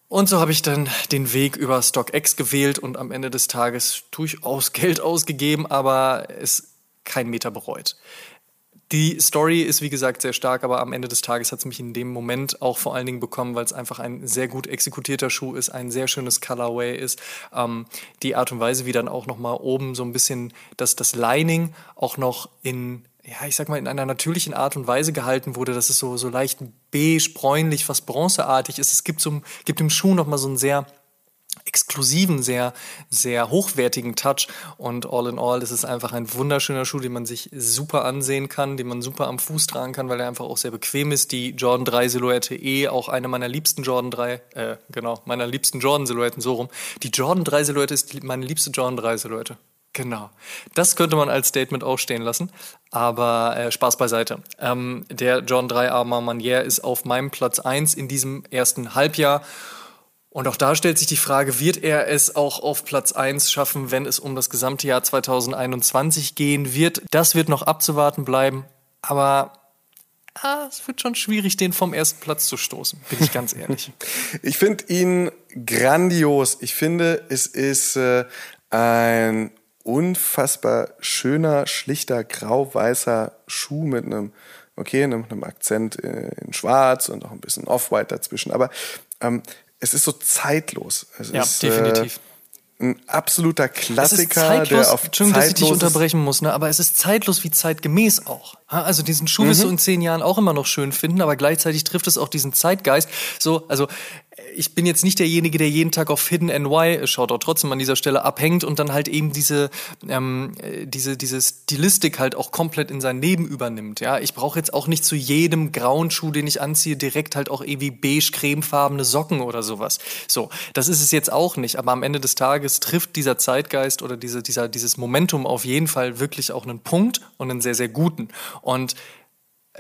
Und so habe ich dann den Weg über StockX gewählt und am Ende des Tages durchaus Geld ausgegeben, aber es kein Meter bereut. Die Story ist wie gesagt sehr stark, aber am Ende des Tages hat es mich in dem Moment auch vor allen Dingen bekommen, weil es einfach ein sehr gut exekutierter Schuh ist, ein sehr schönes Colorway ist. Ähm, die Art und Weise, wie dann auch noch mal oben so ein bisschen das, das Lining auch noch in ja, ich sag mal, in einer natürlichen Art und Weise gehalten wurde, dass es so, so leicht beige, bräunlich, fast bronzeartig ist. Es gibt, so, gibt im Schuh noch mal so einen sehr exklusiven, sehr, sehr hochwertigen Touch. Und all in all ist es einfach ein wunderschöner Schuh, den man sich super ansehen kann, den man super am Fuß tragen kann, weil er einfach auch sehr bequem ist. Die Jordan 3 Silhouette E, auch eine meiner liebsten Jordan 3, äh, genau, meiner liebsten Jordan Silhouetten, so rum. Die Jordan 3 Silhouette ist meine liebste Jordan 3 Silhouette. Genau. Das könnte man als Statement auch stehen lassen. Aber äh, Spaß beiseite. Ähm, der Jordan 3 Armor Manier ist auf meinem Platz 1 in diesem ersten Halbjahr. Und auch da stellt sich die Frage, wird er es auch auf Platz 1 schaffen, wenn es um das gesamte Jahr 2021 gehen wird? Das wird noch abzuwarten bleiben. Aber ah, es wird schon schwierig, den vom ersten Platz zu stoßen, bin ich ganz ehrlich. ich finde ihn grandios. Ich finde, es ist äh, ein unfassbar schöner, schlichter, grau-weißer Schuh mit einem, okay, einem, einem Akzent äh, in Schwarz und auch ein bisschen Off-White dazwischen. Aber ähm, es ist so zeitlos. Es ja, ist, definitiv. Äh, ein absoluter Klassiker, zeitlos, der auf Entschuldigung, dass ich dich unterbrechen muss, ne? aber es ist zeitlos wie zeitgemäß auch. Also diesen Schuh wirst du mhm. in zehn Jahren auch immer noch schön finden, aber gleichzeitig trifft es auch diesen Zeitgeist. So, also ich bin jetzt nicht derjenige, der jeden Tag auf Hidden NY, schaut auch trotzdem an dieser Stelle, abhängt und dann halt eben diese, ähm, diese, diese Stilistik halt auch komplett in sein Leben übernimmt. Ja, ich brauche jetzt auch nicht zu jedem grauen Schuh, den ich anziehe, direkt halt auch irgendwie beige, cremefarbene Socken oder sowas. So, das ist es jetzt auch nicht, aber am Ende des Tages trifft dieser Zeitgeist oder diese, dieser, dieses Momentum auf jeden Fall wirklich auch einen Punkt und einen sehr, sehr guten. Und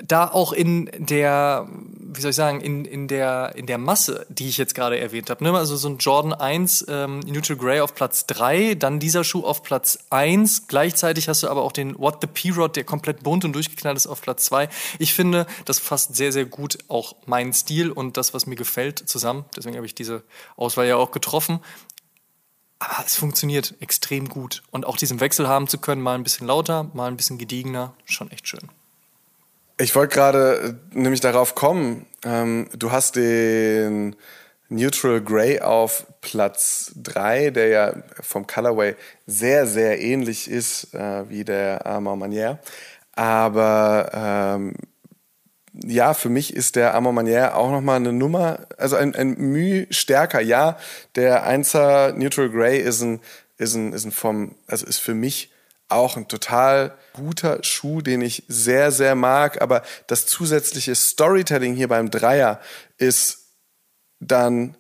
da auch in der, wie soll ich sagen, in, in, der, in der Masse, die ich jetzt gerade erwähnt habe. Ne? Also so ein Jordan 1 ähm, Neutral Grey auf Platz 3, dann dieser Schuh auf Platz 1. Gleichzeitig hast du aber auch den What the P-Rod, der komplett bunt und durchgeknallt ist, auf Platz 2. Ich finde, das fasst sehr, sehr gut auch meinen Stil und das, was mir gefällt, zusammen. Deswegen habe ich diese Auswahl ja auch getroffen. Aber es funktioniert extrem gut. Und auch diesen Wechsel haben zu können, mal ein bisschen lauter, mal ein bisschen gediegener, schon echt schön. Ich wollte gerade äh, nämlich darauf kommen. Ähm, du hast den Neutral Grey auf Platz 3, der ja vom Colorway sehr, sehr ähnlich ist äh, wie der Armand Manier. Aber ähm, ja, für mich ist der Armand Manier auch nochmal eine Nummer, also ein, ein Mühe stärker. Ja, der 1er Neutral Grey ist ein, ist ein, ist ein vom, also ist für mich auch ein total guter Schuh, den ich sehr, sehr mag. Aber das zusätzliche Storytelling hier beim Dreier ist dann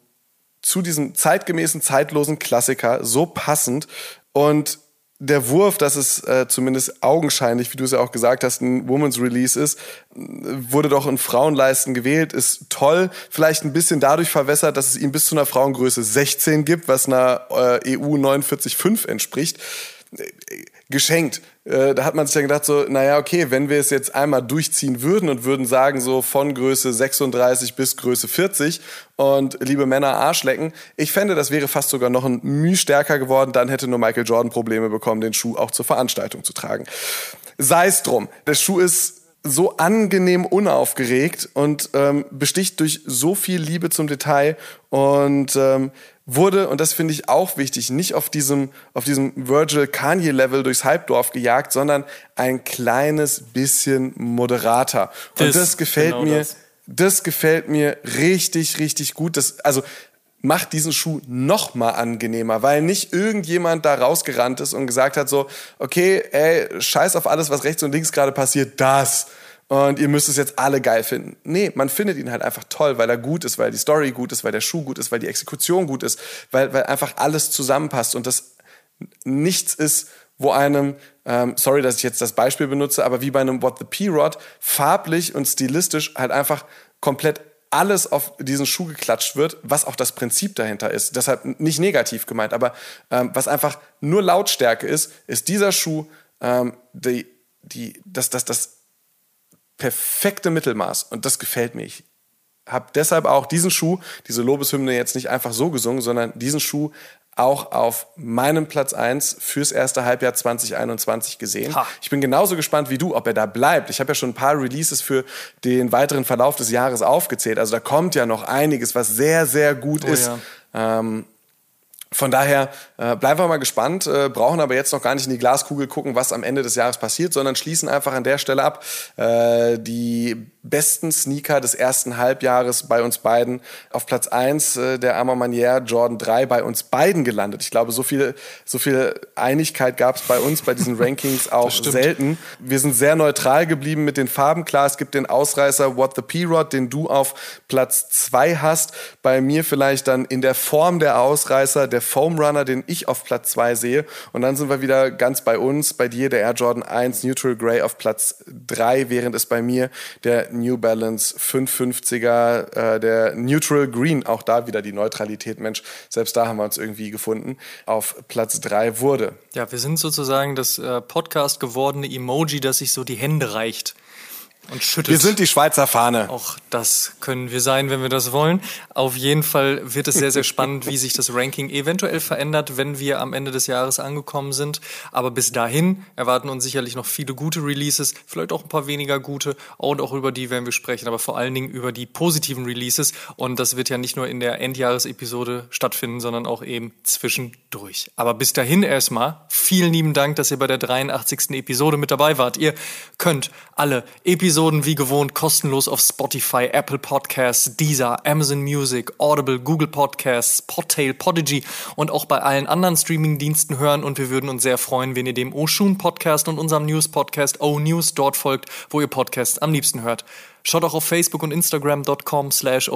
zu diesem zeitgemäßen, zeitlosen Klassiker so passend. Und der Wurf, dass es äh, zumindest augenscheinlich, wie du es ja auch gesagt hast, ein Woman's Release ist, wurde doch in Frauenleisten gewählt, ist toll. Vielleicht ein bisschen dadurch verwässert, dass es ihm bis zu einer Frauengröße 16 gibt, was einer äh, EU 49,5 entspricht geschenkt. Äh, da hat man sich dann gedacht so, naja, okay, wenn wir es jetzt einmal durchziehen würden und würden sagen so von Größe 36 bis Größe 40 und liebe Männer Arschlecken, ich fände, das wäre fast sogar noch ein Mühe stärker geworden, dann hätte nur Michael Jordan Probleme bekommen, den Schuh auch zur Veranstaltung zu tragen. Sei es drum. Der Schuh ist so angenehm unaufgeregt und ähm, besticht durch so viel Liebe zum Detail und ähm, wurde, und das finde ich auch wichtig, nicht auf diesem, auf diesem Virgil Kanye Level durchs Halbdorf gejagt, sondern ein kleines bisschen moderater. Und das, das gefällt genau mir, das. das. gefällt mir richtig, richtig gut. Das, also, macht diesen Schuh noch mal angenehmer, weil nicht irgendjemand da rausgerannt ist und gesagt hat so, okay, ey, scheiß auf alles, was rechts und links gerade passiert, das und ihr müsst es jetzt alle geil finden. Nee, man findet ihn halt einfach toll, weil er gut ist, weil die Story gut ist, weil der Schuh gut ist, weil die Exekution gut ist, weil, weil einfach alles zusammenpasst und das nichts ist, wo einem, ähm, sorry, dass ich jetzt das Beispiel benutze, aber wie bei einem What the P-Rod farblich und stilistisch halt einfach komplett alles auf diesen Schuh geklatscht wird, was auch das Prinzip dahinter ist. Deshalb nicht negativ gemeint, aber ähm, was einfach nur Lautstärke ist, ist dieser Schuh ähm, die, die, das, das, das perfekte Mittelmaß und das gefällt mir. Ich habe deshalb auch diesen Schuh, diese Lobeshymne jetzt nicht einfach so gesungen, sondern diesen Schuh auch auf meinem Platz 1 fürs erste Halbjahr 2021 gesehen. Ha. Ich bin genauso gespannt wie du, ob er da bleibt. Ich habe ja schon ein paar Releases für den weiteren Verlauf des Jahres aufgezählt. Also da kommt ja noch einiges, was sehr, sehr gut Oh ist. Ähm, von daher äh, bleiben wir mal gespannt, äh, brauchen aber jetzt noch gar nicht in die Glaskugel gucken, was am Ende des Jahres passiert, sondern schließen einfach an der Stelle ab. Äh, die besten Sneaker des ersten Halbjahres bei uns beiden auf Platz 1 äh, der Armor Manier Jordan 3 bei uns beiden gelandet. Ich glaube, so viel, so viel Einigkeit gab es bei uns bei diesen Rankings auch selten. Wir sind sehr neutral geblieben mit den Farben. Klar, es gibt den Ausreißer What the P-Rod, den du auf Platz 2 hast. Bei mir vielleicht dann in der Form der Ausreißer der Foam Runner, den ich auf Platz 2 sehe. Und dann sind wir wieder ganz bei uns, bei dir der Air Jordan 1 Neutral Grey auf Platz 3, während es bei mir der New Balance 550er, äh, der Neutral Green, auch da wieder die Neutralität, Mensch, selbst da haben wir uns irgendwie gefunden, auf Platz 3 wurde. Ja, wir sind sozusagen das äh, Podcast gewordene Emoji, das sich so die Hände reicht und schüttelt. Wir sind die Schweizer Fahne. Auch das können wir sein, wenn wir das wollen. Auf jeden Fall wird es sehr, sehr spannend, wie sich das Ranking eventuell verändert, wenn wir am Ende des Jahres angekommen sind. Aber bis dahin erwarten uns sicherlich noch viele gute Releases, vielleicht auch ein paar weniger gute und auch über die werden wir sprechen, aber vor allen Dingen über die positiven Releases. Und das wird ja nicht nur in der Endjahresepisode stattfinden, sondern auch eben zwischendurch. Aber bis dahin erstmal vielen lieben Dank, dass ihr bei der 83. Episode mit dabei wart. Ihr könnt alle Episoden wie gewohnt kostenlos auf Spotify, Apple Podcasts, Deezer, Amazon Music, Audible, Google Podcasts, Podtail, Podigy und auch bei allen anderen Streaming-Diensten hören. Und wir würden uns sehr freuen, wenn ihr dem Oshun Podcast und unserem News-Podcast O News dort folgt, wo ihr Podcasts am liebsten hört. Schaut auch auf Facebook und Instagram.com slash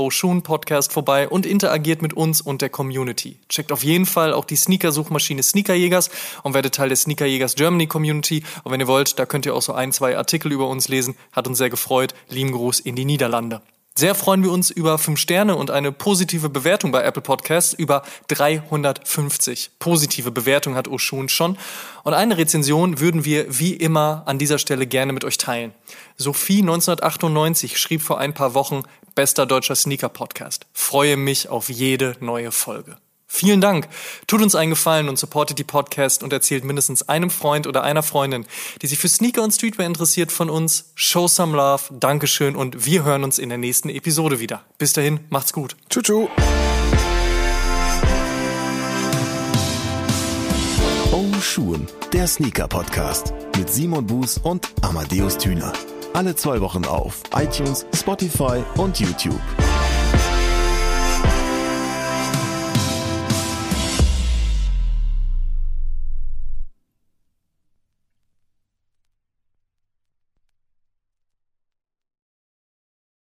Podcast vorbei und interagiert mit uns und der Community. Checkt auf jeden Fall auch die Sneaker-Suchmaschine Sneakerjägers und werdet Teil der Sneakerjägers Germany Community. Und wenn ihr wollt, da könnt ihr auch so ein, zwei Artikel über uns lesen. Hat uns sehr gefreut. Lieben Gruß in die Niederlande. Sehr freuen wir uns über 5 Sterne und eine positive Bewertung bei Apple Podcasts. Über 350 positive Bewertungen hat Oshun schon. Und eine Rezension würden wir wie immer an dieser Stelle gerne mit euch teilen. Sophie 1998 schrieb vor ein paar Wochen, bester deutscher Sneaker-Podcast. Freue mich auf jede neue Folge. Vielen Dank. Tut uns einen Gefallen und supportet die Podcast und erzählt mindestens einem Freund oder einer Freundin, die sich für Sneaker und Streetwear interessiert von uns. Show some love. Dankeschön und wir hören uns in der nächsten Episode wieder. Bis dahin, macht's gut. Tschu-tschu. Oh Schuhen, der Sneaker-Podcast mit Simon Buß und Amadeus Thüner. Alle zwei Wochen auf iTunes, Spotify und YouTube.